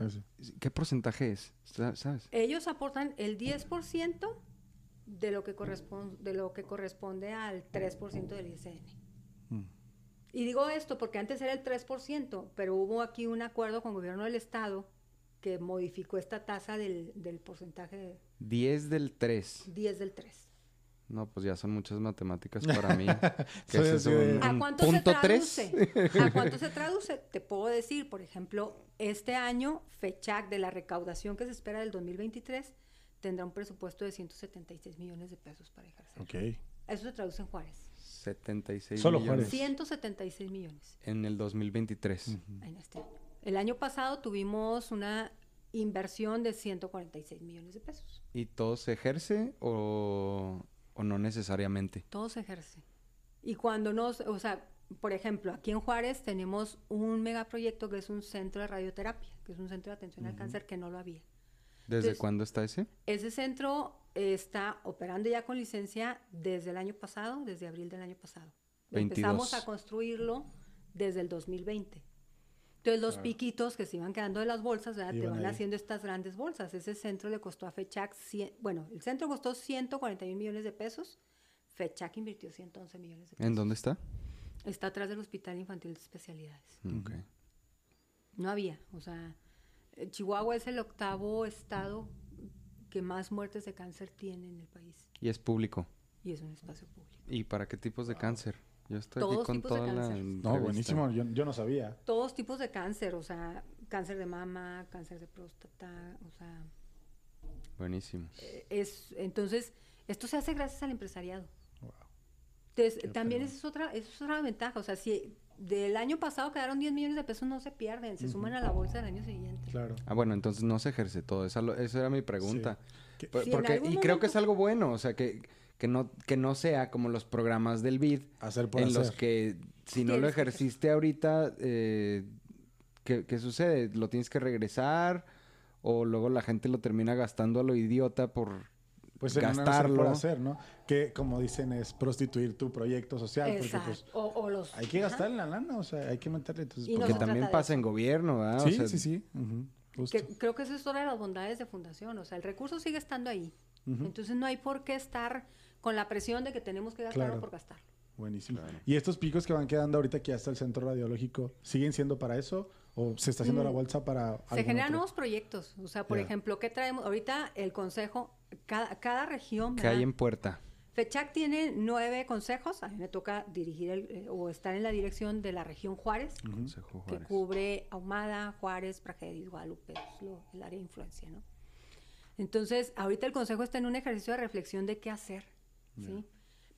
Eso. ¿Qué porcentaje es? Sa- ¿Sabes? Ellos aportan el 10% de lo que corresponde, de lo que corresponde al 3% del ISN. Mm. Y digo esto porque antes era el 3%, pero hubo aquí un acuerdo con el gobierno del estado que modificó esta tasa del, del porcentaje de 10 del 3. 10 del 3. No, pues ya son muchas matemáticas para mí. <laughs> es un, ¿A cuánto se punto 3. traduce? ¿A cuánto se traduce? Te puedo decir, por ejemplo, este año FECHAC de la recaudación que se espera del 2023 tendrá un presupuesto de 176 millones de pesos para ejercer. Ok. Eso se traduce en Juárez. 76 Solo millones Juárez. 176 millones en el 2023. en este año. El año pasado tuvimos una inversión de 146 millones de pesos. ¿Y todo se ejerce o, o no necesariamente? Todo se ejerce. Y cuando nos, o sea, por ejemplo, aquí en Juárez tenemos un megaproyecto que es un centro de radioterapia, que es un centro de atención al cáncer que no lo había. ¿Desde Entonces- cuándo está ese? Ese centro está operando ya con licencia desde el año pasado, desde abril del año pasado. 22. Empezamos a construirlo desde el 2020. Entonces los piquitos que se iban quedando de las bolsas, ¿verdad? te van ahí. haciendo estas grandes bolsas. Ese centro le costó a FECHAC, 100 bueno, el centro costó 141 millones de pesos. FECHAC invirtió 111 millones de pesos. ¿En dónde está? Está atrás del Hospital Infantil de Especialidades. Ok. No había, o sea, Eh, Chihuahua es el octavo estado que más muertes de cáncer tiene en el país Y es público. y es un espacio público. ¿Y para qué tipos de cáncer? Yo estoy aquí Todos con tipos de toda la cáncer. No, buenísimo. Yo, yo no sabía. Todos tipos de cáncer, o sea, cáncer de mama, cáncer de próstata, o sea, Buenísimo. eh, es entonces esto se hace gracias al empresariado. Wow. Entonces, Qué también esa es otra, esa es otra ventaja, o sea, si del año pasado quedaron 10 millones de pesos no se pierden, se suman a la bolsa del año siguiente. Claro. Ah, bueno, entonces no se ejerce todo. Esa, lo- esa era mi pregunta. Que- Por- Si porque, y creo que es algo bueno, o sea, que, que, no, que no sea como los programas del BID, Hacer por en hacer. los que si no lo ejerciste ahorita, eh, ¿qué, qué sucede? ¿Lo tienes que regresar? ¿O luego la gente lo termina gastando a lo idiota por Pues hacer por gastarlo? hacer, ¿no? Que como dicen es prostituir tu proyecto social. Porque pues o, o los hay que gastar en la lana, o sea, hay que meterle. Entonces, Y pues, no también pasa en gobierno, ¿verdad? O Sí, sea, sí, sí. Que creo que eso es otra de las bondades de fundación, o sea, el recurso sigue estando ahí. Entonces no hay por qué estar con la presión de que tenemos que gastarlo Claro. por gastarlo. Buenísimo. ¿Y estos picos que van quedando ahorita que ya está el centro radiológico, siguen siendo para eso? ¿O se está haciendo la Mm, bolsa para Se algún generan otro? nuevos proyectos, o sea, por ejemplo, ¿qué traemos? Ahorita el consejo, cada, cada región, que hay en puerta. FECHAC tiene nueve consejos, a mí me toca dirigir el, eh, o estar en la dirección de la región Juárez, Consejo que Juárez. cubre Ahumada, Juárez, Prajedis, Guadalupe, es lo- el área de influencia, ¿no? Entonces, ahorita el consejo está en un ejercicio de reflexión de qué hacer, ¿sí?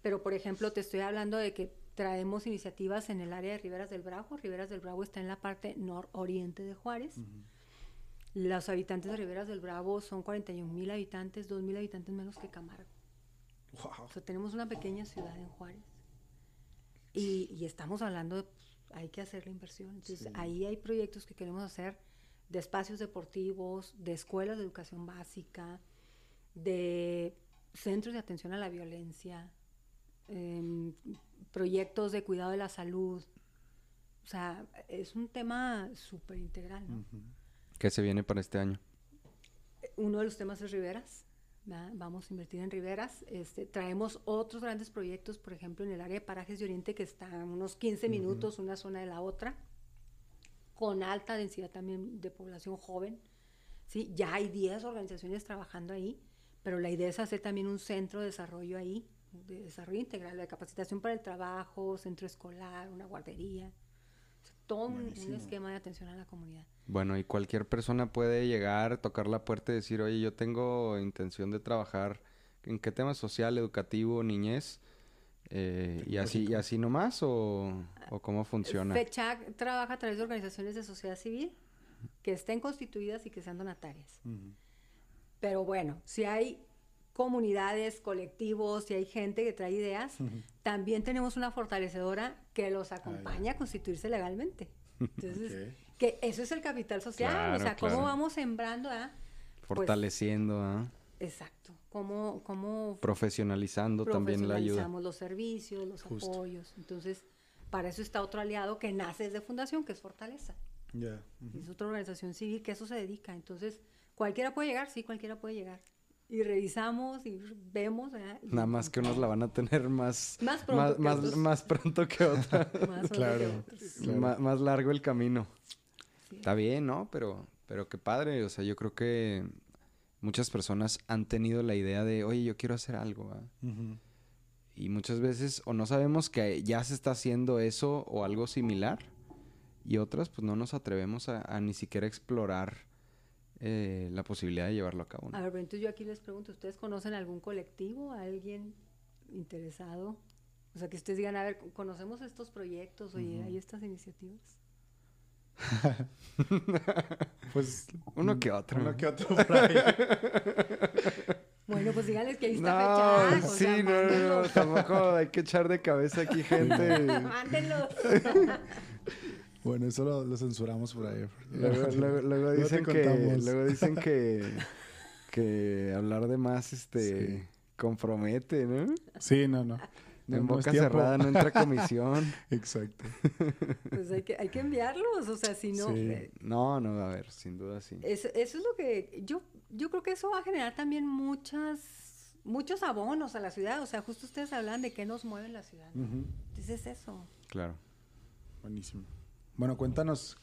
Pero, por ejemplo, te estoy hablando de que traemos iniciativas en el área de Riberas del Bravo. Riberas del Bravo está en la parte nororiente de Juárez. Los habitantes de Riberas del Bravo son 41 mil habitantes, 2 mil habitantes menos que Camargo. Wow. O sea, tenemos una pequeña ciudad en Juárez. Y, y estamos hablando de, pues, hay que hacer la inversión. Entonces, Sí. ahí hay proyectos que queremos hacer de espacios deportivos, de escuelas de educación básica, de centros de atención a la violencia, em, proyectos de cuidado de la salud. O sea, es un tema súper integral, ¿no? ¿Qué se viene para este año? Uno de los temas es riberas. ¿verdad? Vamos a invertir en riberas. Este, traemos otros grandes proyectos, por ejemplo, en el área de parajes de Oriente, que está a unos 15 minutos una zona de la otra, con alta densidad también de población joven. ¿sí? Ya hay 10 organizaciones trabajando ahí, pero la idea es hacer también un centro de desarrollo ahí, de desarrollo integral, de capacitación para el trabajo, centro escolar, una guardería. O sea, todo un- esquema de atención a la comunidad. Bueno, y cualquier persona puede llegar, tocar la puerta y decir, oye, yo tengo intención de trabajar en qué tema social, educativo, niñez, eh, y así, y así nomás, o, o cómo funciona. FECHAC trabaja a través de organizaciones de sociedad civil que estén constituidas y que sean donatarias. Ujú. Pero bueno, si hay comunidades, colectivos, si hay gente que trae ideas, también tenemos una fortalecedora que los acompaña a constituirse legalmente. Entonces, Ok. que eso es el capital social, Claro, o sea, claro. cómo vamos sembrando, ah? Pues, Fortaleciendo, ¿ah? exacto, cómo, cómo profesionalizando también la ayuda. profesionalizamos los servicios, los Justo. apoyos. Entonces, para eso está otro aliado que nace desde Fundación, que es Fortaleza. Ya. ujú. Es otra organización civil que a eso se dedica. Entonces, cualquiera puede llegar, sí, cualquiera puede llegar. Y revisamos y vemos. ¿verdad? Y- Nada más que unos la van a tener más, Más pronto más, que más, otros. más pronto que <laughs> otra. más Claro. más largo el camino. Sí. Está bien, ¿no? Pero, pero qué padre. O sea, yo creo que muchas personas han tenido la idea de, oye, yo quiero hacer algo. ¿va?". Ujú. Y muchas veces o no sabemos que ya se está haciendo eso o algo similar. Y otras, pues no nos atrevemos a, a ni siquiera explorar eh, la posibilidad de llevarlo a cabo. ¿no? A ver, pero entonces yo aquí les pregunto, ¿ustedes conocen algún colectivo, alguien interesado? O sea, que ustedes digan, a ver, ¿conocemos estos proyectos? Oye, ¿hay estas iniciativas? <laughs> Pues Uno que otro. Uno que otro por ahí. <laughs> Bueno, pues díganles que ahí está No, fecha. o sí, sea, no, no, no, tampoco hay que echar de cabeza aquí <laughs> gente. Mándenlos. Bueno, eso lo, lo censuramos por ahí. Luego, <laughs> luego- luego te dicen que, luego dicen que, <laughs> que hablar de más, este, Sí. compromete, ¿no? Sí, no, no. No, en no es boca cerrada no entra <laughs> comisión. Exacto. Pues hay que, hay que enviarlos, o sea, si no... Sí. eh, No, no, a ver, sin duda sí. Eso, eso es lo que yo, yo creo que eso va a generar también muchas, muchos abonos a la ciudad. O sea, justo ustedes hablan de qué nos mueve la ciudad. ¿no? Entonces es eso. Claro. Buenísimo. Bueno, cuéntanos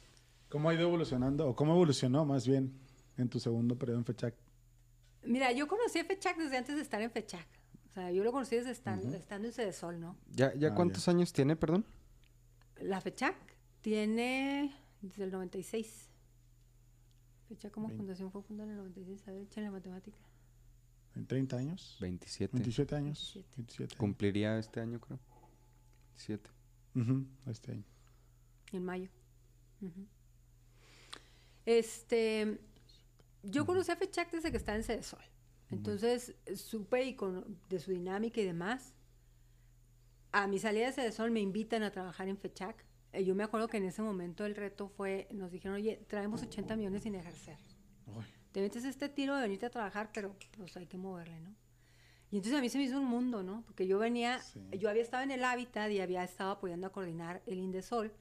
¿Cómo ha ido evolucionando? ¿O cómo evolucionó más bien en tu segundo periodo en FECHAC? Mira, yo conocí a FECHAC desde antes de estar en FECHAC. O sea, yo lo conocí desde estar, estando en Cedesol, ¿no? ¿Ya, ya Ah, cuántos años tiene, perdón? La FECHAC tiene desde el 96. FECHAC como fundación fue fundada en el 96. A ver, echen la matemática. ¿En 30 años? 27. 27 años. 27. 27. Cumpliría este año, creo. 7. Ujú, Este año. En mayo. Ujú. Este, yo conocí a FECHAC desde que estaba en Cedesol. Entonces, supe y con- de su dinámica y demás. A mi salida de Cedesol me invitan a trabajar en FECHAC. Eh, Yo me acuerdo que en ese momento el reto fue, nos dijeron, oye, traemos 80 millones sin ejercer. Uy, Te metes este tiro de venirte a trabajar, pero pues hay que moverle, ¿no? Y entonces a mí se me hizo un mundo, ¿no? Porque yo venía, Sí. yo había estado en el Hábitat y había estado apoyando a coordinar el Indesol,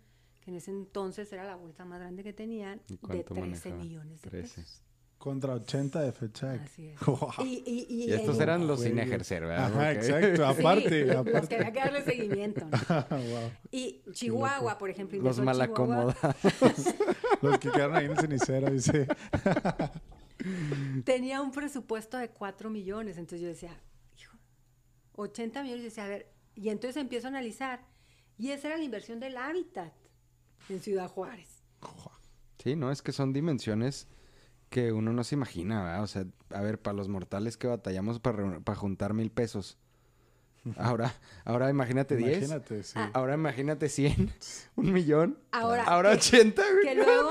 que en ese entonces era la bolsa más grande que tenían, ¿Y de cuánto 13 manejaba? millones de 13. pesos. Contra 80 de FECHAC. Así es. <laughs> Wow. Y, y, y, Y estos eran los sin ejercer, ¿verdad? Ajá, Porque- exacto. Sí, Aparte, los que aparte. había que darle seguimiento. ¿no? <laughs> wow. Y Chihuahua, por ejemplo. Los Indesol mal Chihuahua, acomodados. <laughs> Los que quedaron ahí en el cenicero, dice. tenía un presupuesto de 4 millones. Entonces yo decía, hijo, 80 millones. Y decía, a ver, y entonces empiezo a analizar. Y esa era la inversión del hábitat en Ciudad Juárez. Sí, no, es que son dimensiones que uno no se imagina, ¿verdad? O sea, a ver, para los mortales que batallamos para, para juntar mil pesos. Ahora, ahora imagínate 10. Imagínate, sí. Ah. Ahora imagínate 100, <laughs> un millón. Ahora, ahora que- 80, güey. Que luego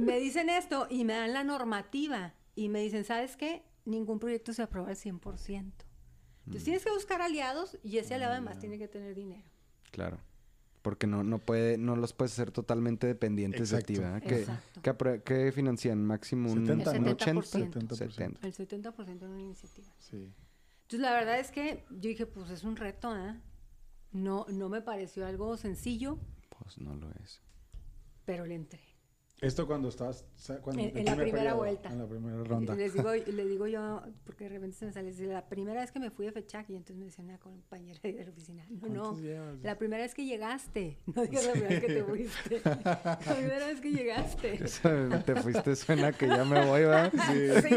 me dicen esto y me dan la normativa. Y me dicen, ¿sabes qué? Ningún proyecto se aprueba al 100%. Entonces tienes que buscar aliados y ese aliado además tiene que tener dinero. Claro. Porque no, no puede, no los puedes hacer totalmente dependientes de ti, Exacto. ¿verdad? ¿Qué, Exacto. qué apro- qué financian? ¿Máximo un, 70, un ¿no? 80? 70%. 70. El 70% en una iniciativa. Sí. Entonces, la verdad es que yo dije, pues es un reto, ¿eh? No, no me pareció algo sencillo, Pues no lo es. pero le entré. Esto cuando estabas... sa- Cuando, En- la primer primera periodo, vuelta. En la primera ronda. Les digo, <laughs> le digo yo, porque de repente se me sale, la primera vez que me fui de Fechac, y entonces me decía una compañera de la oficina, no, no, la primera vez que llegaste, no digas la primera vez que te fuiste, <laughs> la primera vez que llegaste. <laughs> Te fuiste, suena que ya me voy, ¿verdad? Sí,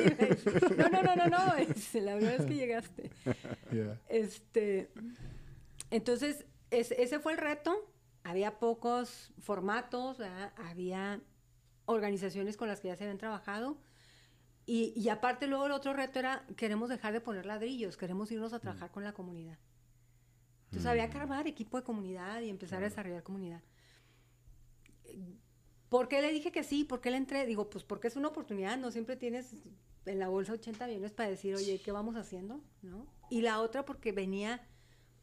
no, no, no, no, no, es la primera vez que llegaste. Yeah. Este, entonces, es- ese fue el reto. Había pocos formatos, ¿verdad? había organizaciones con las que ya se habían trabajado. Y, y aparte luego el otro reto era, queremos dejar de poner ladrillos, queremos irnos a trabajar con la comunidad. Entonces había que armar equipo de comunidad y empezar a desarrollar comunidad. ¿Por qué le dije que sí? ¿Por qué le entré? Digo, pues porque es una oportunidad, no siempre tienes en la bolsa 80 millones para decir, oye, ¿qué vamos haciendo? ¿No? Y la otra porque venía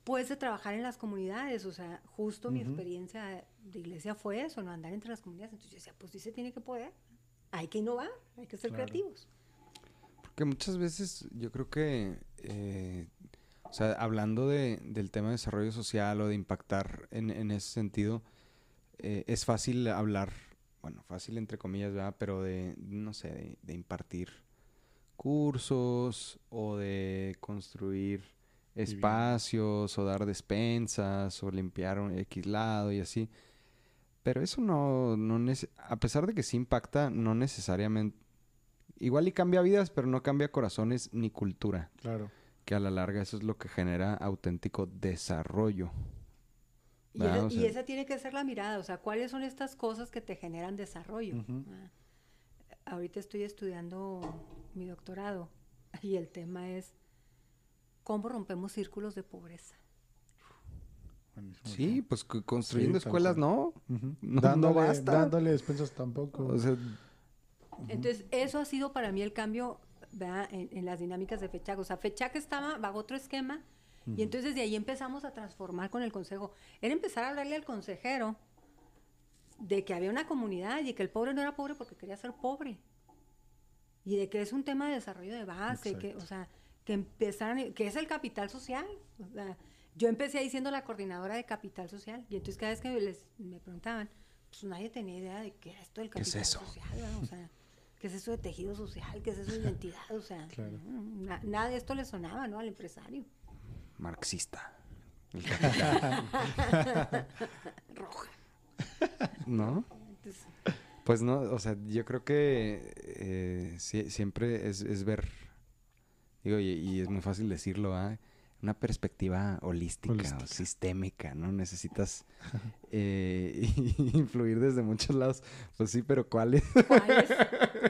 pues de trabajar en las comunidades, o sea, justo mi experiencia de iglesia fue eso, no andar entre las comunidades. Entonces yo decía, pues sí se tiene que poder, hay que innovar, hay que ser Claro. creativos. Porque muchas veces yo creo que, eh, o sea, hablando de, del tema de desarrollo social o de impactar en, en ese sentido, eh, es fácil hablar, bueno, fácil entre comillas, ¿verdad? Pero de, no sé, de, de impartir cursos o de construir espacios o dar despensas o limpiar un X lado y así. Pero eso no, no a pesar de que sí impacta, no necesariamente Igual y cambia vidas, pero no cambia corazones ni cultura. Claro. Que a la larga eso es lo que genera auténtico desarrollo. Y, esa, y tiene que ser la mirada, o sea, ¿cuáles son estas cosas que te generan desarrollo? Ah, ahorita estoy estudiando mi doctorado <laughs> y el tema es cómo rompemos círculos de pobreza. Buenísimo. Sí, pues construyendo Sí, escuelas no. No- no dándole, basta. dándole despensas tampoco. O sea, Entonces, eso ha sido para mí el cambio. En, en las dinámicas de FECHAC. O sea, FECHAC estaba bajo otro esquema y entonces de ahí empezamos a transformar con el consejo. Era empezar a hablarle al consejero de que había una comunidad y que el pobre no era pobre porque quería ser pobre. Y de que es un tema de desarrollo de base, que, o Exacto. sea, que empezaran, que es el capital social. O sea, yo empecé ahí siendo la coordinadora de capital social y entonces cada vez que les, me preguntaban, pues nadie tenía idea de qué era esto del ¿Qué es capital eso? social, ¿verdad? o sea, qué es eso de tejido social, qué es eso de identidad, o sea, Claro. no, na- nada de esto le sonaba, ¿no? Al empresario. marxista. El <laughs> capital. Roja. ¿No? Entonces, Pues no, o sea, yo creo que eh, sí- siempre es, es ver, digo, y, y es muy fácil decirlo, ¿ah? una perspectiva holística, Holística. o sistémica, ¿no? Necesitas <laughs> eh, <laughs> influir desde muchos lados. Pues sí, pero ¿cuáles? ¿Cuáles? <laughs>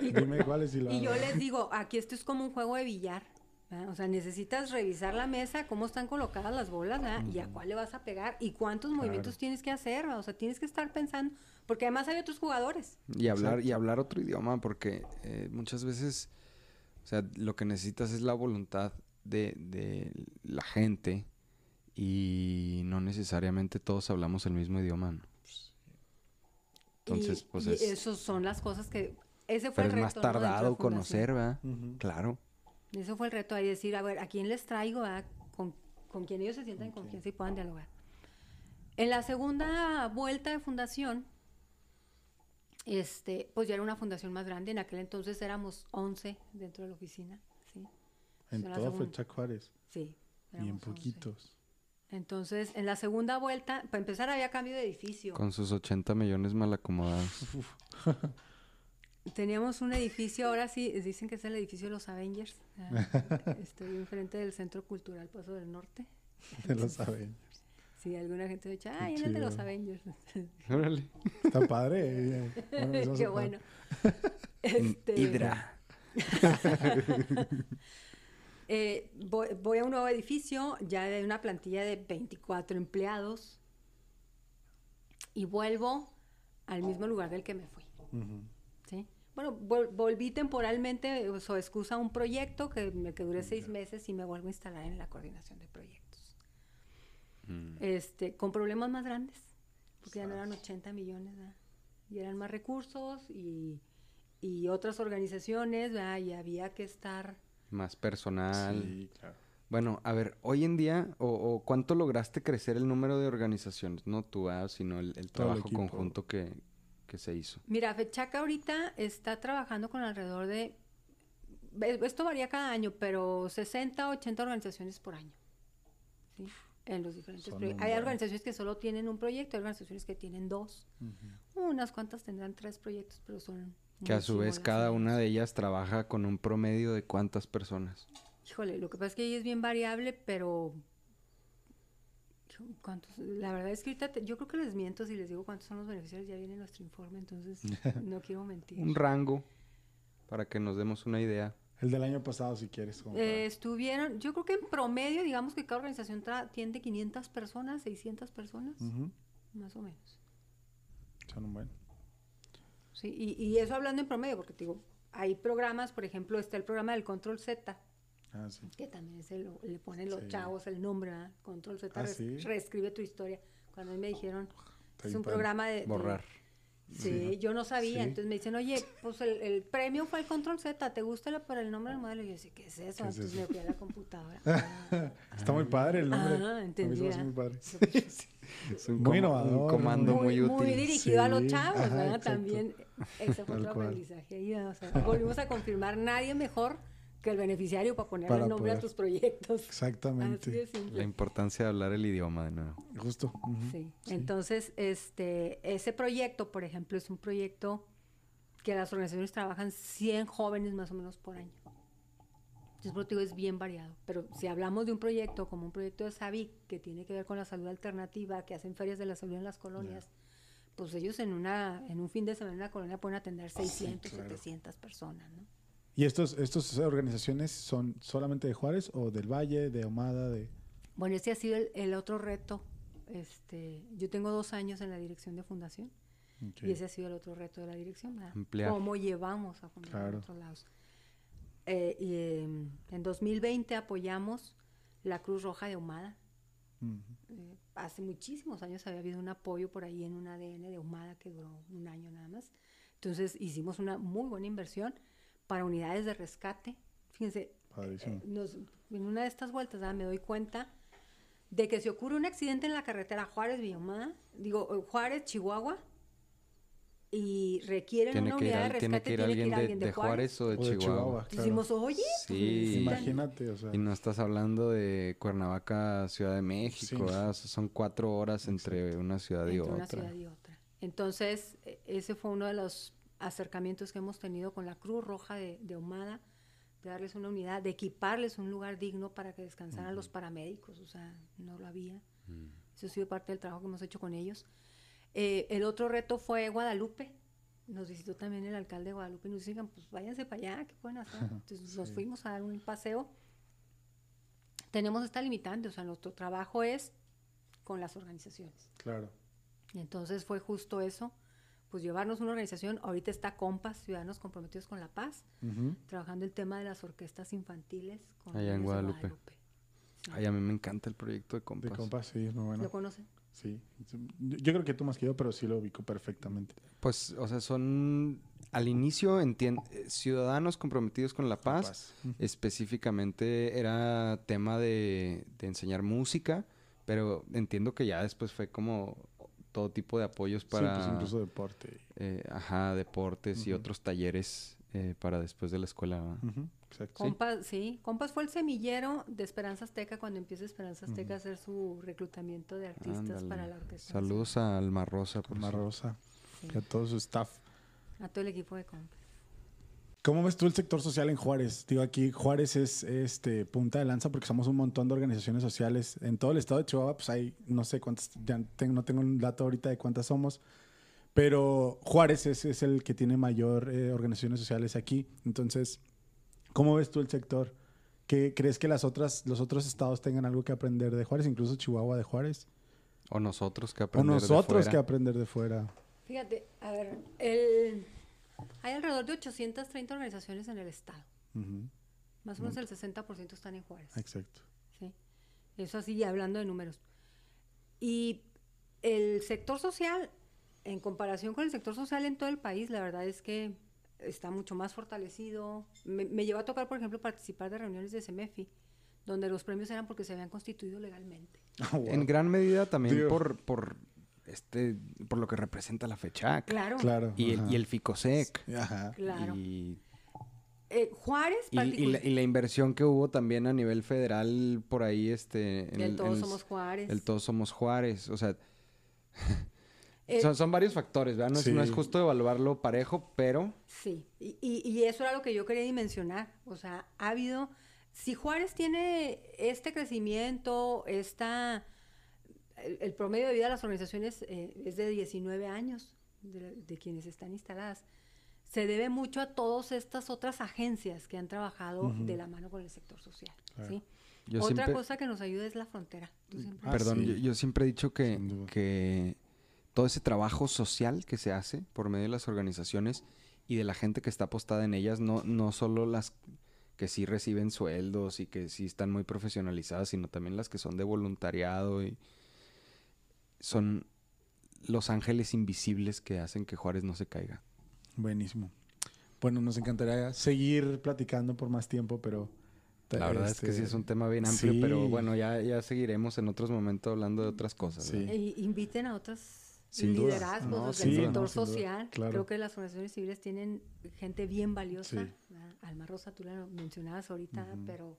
Y, Dime cuáles y lo y yo les digo, aquí esto es como un juego de billar. ¿verdad? O sea, necesitas revisar la mesa, cómo están colocadas las bolas, ¿verdad? y a cuál le vas a pegar, y cuántos movimientos tienes que hacer. ¿verdad? O sea, tienes que estar pensando, porque además hay otros jugadores. Y hablar, y hablar otro idioma, porque eh, muchas veces, o sea, lo que necesitas es la voluntad de, de la gente y no necesariamente todos hablamos el mismo idioma. ¿no? Entonces, y, pues y es... esas son las cosas que... Ese fue Pero el es reto. más ¿no? dentro de tardado fundación. conocer, ¿verdad? Ujú. Claro. Eso fue el reto ahí, decir, a ver, ¿a quién les traigo? verdad? Con, con quien ellos se sientan en confianza y puedan dialogar. En la segunda vuelta de fundación, este, pues ya era una fundación más grande. En aquel entonces éramos 11 dentro de la oficina. ¿sí? En segunda. Fecha Juárez. Sí. Y en éramos 11. poquitos. Entonces, en la segunda vuelta, para empezar había cambio de edificio. Con sus 80 millones mal acomodados. <laughs> Teníamos un edificio, ahora sí, dicen que es el edificio de los Avengers. ¿verdad? <laughs> Estoy enfrente del Centro Cultural Paso del Norte. De los Avengers. Sí, alguna gente me dice, Qué ay, en el de los. Avengers. Órale. Está padre. eh, bueno, <laughs> Qué bueno. <laughs> Este, Hidra. <laughs> eh, voy, voy a un nuevo edificio, ya de una plantilla de 24 empleados, y vuelvo al mismo lugar del que me fui. ¿sí? Bueno, vol- volví temporalmente, o excusa un proyecto que me que duré seis meses y me vuelvo a instalar en la coordinación de proyectos. Mm. Este, con problemas más grandes, porque ya no eran 80 millones, ¿verdad? y eran más recursos y, y otras organizaciones, ¿verdad? y había que estar... Más personal. Sí, claro. Bueno, a ver, hoy en día, o, o cuánto lograste crecer el número de organizaciones? No tú, ah, sino el, el Todo el trabajo conjunto que, que se hizo. Mira, Fechaca ahorita está trabajando con alrededor de, esto varía cada año, pero 60, 80 organizaciones por año. ¿sí? En los diferentes proyectos. Hay organizaciones que solo tienen un proyecto, hay organizaciones que tienen dos. Unas cuantas tendrán tres proyectos, pero son... Que a su vez cada una de ellas trabaja con un promedio de cuántas personas. Híjole, lo que pasa es que ahí es bien variable, pero... ¿Cuántos? La verdad es que ahorita te- yo creo que les miento si les digo cuántos son los beneficiarios, ya viene nuestro informe, entonces <laughs> no quiero mentir. Un rango para que nos demos una idea. El del año pasado, si quieres. Eh, estuvieron, yo creo que en promedio, digamos que cada organización tiene 500 personas, 600 personas, más o menos. Son un buen. Sí, y, y eso hablando en promedio, porque te digo, hay programas, por ejemplo, está el programa del Control Z, Ah, sí. que también se lo- le ponen los Sí. chavos el nombre, ¿verdad? Control Z, Ah, res- ¿sí? reescribe tu historia. Cuando me dijeron, es un programa de... de- Sí, yo no sabía. Sí. Entonces me dicen, oye, pues el, el premio fue el Control Z, ¿te gusta la- por el nombre del modelo? Y yo decía, ¿qué es eso? ¿Qué es Entonces eso? me fui a la computadora. Ah, <laughs> Está muy padre el nombre. Ah, entendí, muy padre. <laughs> Es un, Muy innovador, un comando muy, muy, útil. muy dirigido a los chavos, ajá, ¿verdad? exacto. También ese fue otro aprendizaje. ahí, o sea, volvimos a confirmar, nadie mejor que el beneficiario para ponerle Para el nombre a tus proyectos. Así de Exactamente. simple. La importancia de hablar el idioma de nuevo. Justo. Sí. Entonces, este, ese proyecto, por ejemplo, es un proyecto que las organizaciones trabajan 100 jóvenes más o menos por año. Entonces, por eso te digo, es bien variado. Pero si hablamos de un proyecto como un proyecto de SAVIC, que tiene que ver con la salud alternativa, que hacen ferias de la salud en las colonias, pues ellos en una en un fin de semana en una colonia pueden atender 600, claro. 700 personas, ¿no? ¿Y estos, estos organizaciones son solamente de Juárez o del Valle, de Ahumada, de... Bueno, ese ha sido el, el otro reto. Este, yo tengo dos años en la dirección de fundación. Ok. Y ese ha sido el otro reto de la dirección. ¿Cómo llevamos a fundación Claro. a otros lados? Eh, y, em, en 2020 apoyamos la Cruz Roja de Humada. Ujú. Eh, hace muchísimos años había habido un apoyo por ahí en un ADN de Humada que duró un año nada más. Entonces hicimos una muy buena inversión para unidades de rescate. Fíjense, eh, nos- en una de estas vueltas ¿verdad? me doy cuenta de que si ocurre un accidente en la carretera Juárez-Villahumada, digo, eh, Juárez-Chihuahua, y requieren Tiene una que, ir, unidad al- de tiene rescate, que ir alguien de, de Juárez o de, O de Chihuahua. Claro. Decimos, oye, Sí. pues, Imagínate, o sea... Y no estás hablando de Cuernavaca, Ciudad de México, Sí. ¿verdad? O sea, son cuatro horas entre una ciudad y entre otra. una ciudad y otra. Entonces, e- ese fue uno de los acercamientos que hemos tenido con la Cruz Roja de, de Ahumada, de darles una unidad, de equiparles un lugar digno para que descansaran los paramédicos, o sea, no lo había. Eso ha sido parte del trabajo que hemos hecho con ellos. Eh, el otro reto fue Guadalupe. Nos visitó también el alcalde de Guadalupe y nos dijeron, pues váyanse para allá, ¿qué pueden hacer? <laughs> Entonces nos fuimos a dar un paseo. Tenemos esta limitante, o sea, nuestro trabajo es con las organizaciones. Claro. Y entonces fue justo eso, pues llevarnos una organización, ahorita está Compas, Ciudadanos Comprometidos con la Paz, trabajando el tema de las orquestas infantiles con Allá en Guadalupe. Sí. Ay, a mí me encanta el proyecto de De compas. compas, sí, es muy bueno. ¿Lo conocen? Sí. Yo creo que tú más que yo, pero sí lo ubico perfectamente. Pues, o sea, son al inicio entien- eh, ciudadanos comprometidos con la paz. Específicamente era tema de, de enseñar música, pero entiendo que ya después fue como todo tipo de apoyos para Sí, pues incluso deporte. eh, ajá, deportes y otros talleres eh, para después de la escuela. Exacto. Compas, sí. Compas fue el semillero de Esperanza Azteca cuando empieza Esperanza Azteca a hacer su reclutamiento de artistas Ándale. para la orquesta. Saludos a Alma Rosa. por Alma Rosa Sí. y a todo su staff. A todo el equipo de Compas. ¿Cómo ves tú el sector social en Juárez? Digo, aquí Juárez es este punta de lanza porque somos un montón de organizaciones sociales. En todo el estado de Chihuahua, pues hay, no sé cuántas, ya tengo- no tengo un dato ahorita de cuántas somos, pero Juárez es, es el que tiene mayor eh, organizaciones sociales aquí. Entonces, ¿cómo ves tú el sector? ¿Qué, ¿Crees que las otras, los otros estados tengan algo que aprender de Juárez, incluso Chihuahua de Juárez? O nosotros que O aprender de nosotros que fuera. aprender de fuera. Fíjate, a ver, el- hay alrededor de 830 organizaciones en el estado. Ujú, Más o menos el 60% están en Juárez. Exacto. ¿sí? Eso así, hablando de números. Y el sector social, en comparación con el sector social en todo el país, la verdad es que está mucho más fortalecido. Me, me llevó a tocar, por ejemplo, participar de reuniones de CEMEFI, donde los premios eran porque se habían constituido legalmente. Oh, <laughs> wow. En gran medida también por, por este por lo que representa la fecha Claro. Claro. y, el, y el FICOSEC. Claro. Ajá. Y, Eh, Juárez, y- y la, particular- y la inversión que hubo también a nivel federal por ahí, este... en el- Todos en el- Somos Juárez. El Todos Somos Juárez. O sea, Eh, son, son varios factores, ¿verdad? No, es, no es justo evaluarlo parejo, pero... Sí, y, y- y eso era lo que yo quería dimensionar. O sea, ha habido, si Juárez tiene este crecimiento, esta, el, el promedio de vida de las organizaciones eh, es de 19 años, de, de quienes están instaladas, se debe mucho a todas estas otras agencias que han trabajado de la mano con el sector social. ¿sí? Yo Otra siempre- cosa que nos ayuda es la frontera. Tú siempre- Ah, Perdón, sí. yo, yo siempre he dicho que, que todo ese trabajo social que se hace por medio de las organizaciones y de la gente que está apostada en ellas, no, no solo las que sí reciben sueldos y que sí están muy profesionalizadas, sino también las que son de voluntariado y son los ángeles invisibles que hacen que Juárez no se caiga. Buenísimo. Bueno, nos encantaría seguir platicando por más tiempo, pero... La verdad es que sí este, es un tema bien amplio, sí. pero bueno, ya, ya seguiremos en otros momentos hablando de otras cosas. Sí. inviten a otros Sin liderazgos No, del sector No, social. claro. Creo que las organizaciones civiles tienen gente bien valiosa. Alma Rosa, tú la mencionabas ahorita, pero,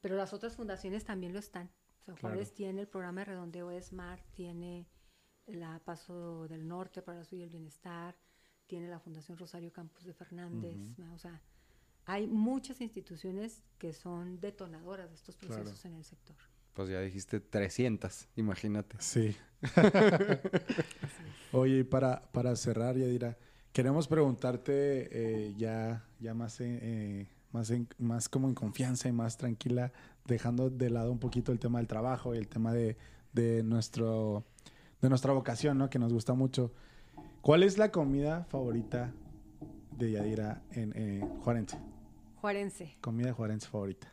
pero las otras fundaciones también lo están. Sea, Claro. Juárez tiene el programa de redondeo ESMAR, tiene la Paso del Norte para la Salud y el Bienestar, tiene la Fundación Rosario Campos de Fernández. ¿verdad? O sea, hay muchas instituciones que son detonadoras de estos Claro. procesos en el sector. Pues ya dijiste 300, imagínate. Sí. <laughs> Oye, y para, para cerrar, Yadira, queremos preguntarte eh, ya, ya más, en- eh, más, en- más como en confianza y más tranquila, dejando de lado un poquito el tema del trabajo y el tema de, de, nuestro, de nuestra vocación, ¿no? Que nos gusta mucho. ¿Cuál es la comida favorita de Yadira en eh, Juarense? Juarense. Comida juarense favorita.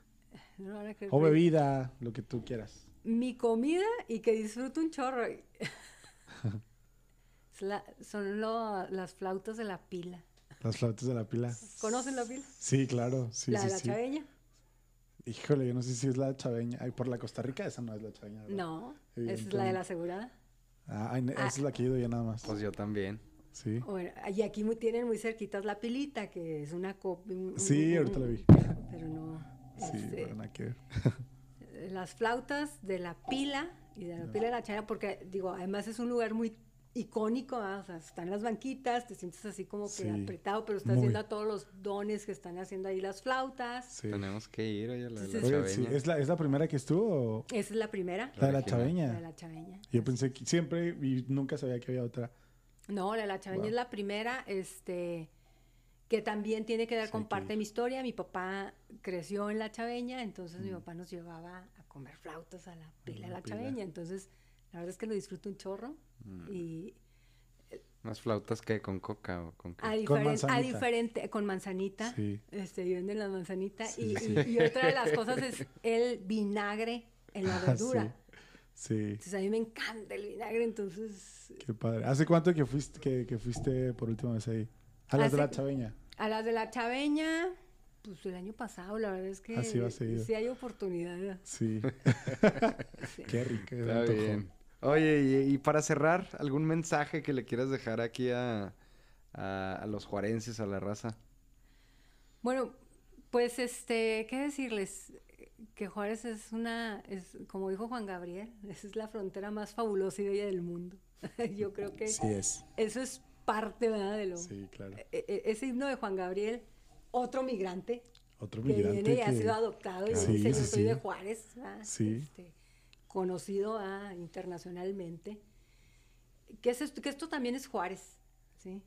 No O bebida, lo que tú quieras. Mi comida y que disfruto un chorro. <laughs> La- son lo- las flautas de la pila. Las flautas de la pila. ¿Conocen la pila? Sí, claro. Sí, la sí, de la sí. chaveña. Híjole, yo no sé si es la chaveña. Ay, por la Costa Rica, esa no es la chaveña. ¿verdad? No, esa es la de la asegurada. Ah, ay, esa es la que he ido ya nada más. Pues yo también. Sí. Bueno, y aquí muy- tienen muy cerquitas la pilita, que es una copa. Sí, ahorita la vi. Pero no. Sí, este, que ver. las flautas de la pila y de la pila de la chaveña, porque digo, además es un lugar muy icónico, o sea, están las banquitas, te sientes así como que Sí, apretado, pero estás muy. viendo a todos los dones que están haciendo ahí las flautas. Sí. Tenemos que ir oye, a la, de la Entonces- Oye, sí, chaveña. ¿es, la, ¿Es la primera que estuvo o Esa es la primera, la de la original. la de chaveña? la chaveña. Yo pensé que siempre y nunca sabía que había otra. No, la de la chaveña Wow. es la primera, este, que también tiene que ver Sí, con que- parte de mi historia. Mi papá creció en la chaveña, entonces Mm. mi papá nos llevaba a comer flautas a la pila de la la pila. chaveña. Entonces, la verdad es que lo disfruto un chorro. Mm. Y Unas flautas que con coca o con qué? a, diferen- a diferente, con manzanita, Sí. este, y venden la manzanita. Sí, y, sí. y- y otra de las cosas es el vinagre en la Ah, verdura. Sí. Entonces, a mí me encanta el vinagre, entonces... Qué padre. ¿Hace cuánto que fuiste, que, que fuiste por última vez ahí? A las de la chaveña. A las de la chaveña, pues el año pasado, la verdad es que Así va seguido. sí hay oportunidad. Sí. Sí. <laughs> Qué rico. Está bien. Oye, y, y para cerrar, ¿algún mensaje que le quieras dejar aquí a, a, a los juarenses, a la raza? Bueno, pues este, ¿qué decirles? Que Juárez es una, es como dijo Juan Gabriel, <laughs> esa es la frontera más fabulosa y bella del mundo. <laughs> Yo creo que Sí es. eso es parte, ¿verdad? De lo, Sí, claro. e- e- ese himno de Juan Gabriel, otro migrante, Otro que migrante viene y ha que- sido adoptado y Sí, dice, yo sí, soy sí. de Juárez, ¿verdad? Sí. Este, conocido ¿verdad? internacionalmente. Que, es esto, que esto también es Juárez, ¿sí?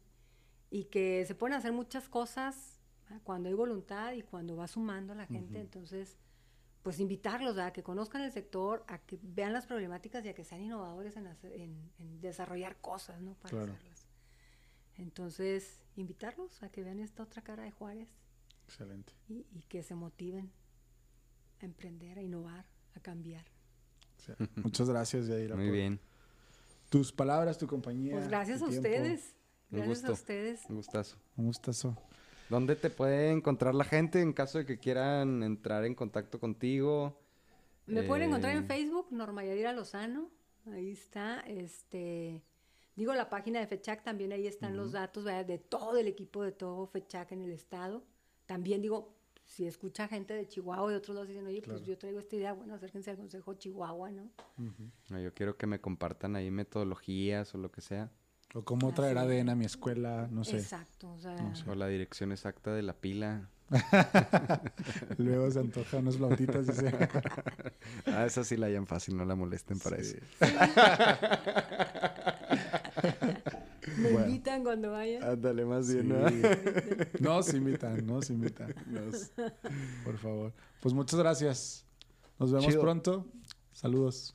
Y que se pueden hacer muchas cosas ¿verdad? cuando hay voluntad y cuando va sumando la gente. Entonces, pues invitarlos a que conozcan el sector, a que vean las problemáticas y a que sean innovadores en, hacer- en- en desarrollar cosas, ¿no? Para Claro. hacerlas. Entonces, invitarlos a que vean esta otra cara de Juárez Excelente. y, y que se motiven a emprender, a innovar, a cambiar. Muchas gracias, Yaira. Muy por bien, Tus palabras, tu compañía. Pues gracias tu a tiempo. ustedes. Un Gracias a gusto. ustedes. un gustazo. Un gustazo. ¿Dónde te puede encontrar la gente en caso de que quieran entrar en contacto contigo? Me pueden encontrar Eh, en Facebook, Norma Yadira Lozano. Ahí está. Este, digo, la página de FECHAC también ahí están los datos ¿verdad? de todo el equipo de todo FECHAC en el estado. También digo, si escucha gente de Chihuahua y de otros lados dicen, oye, pues yo traigo esta idea, bueno, acérquense al Consejo Chihuahua, ¿no? No, Yo quiero que me compartan ahí metodologías o lo que sea. O cómo Ah, traer sí. ADN a mi escuela, no sé. Exacto. O sea, O la dirección exacta de la pila. <laughs> Luego se antoja unas flautitas y se... <laughs> Ah, esa sí la hayan fácil, no la molesten para Sí. eso. <laughs> me Bueno. invitan cuando vayan. Ándale, más Sí. bien, ¿no? <laughs> Nos invitan, nos invitan. Nos- Por favor. Pues muchas gracias. Nos vemos Chido. pronto. Saludos.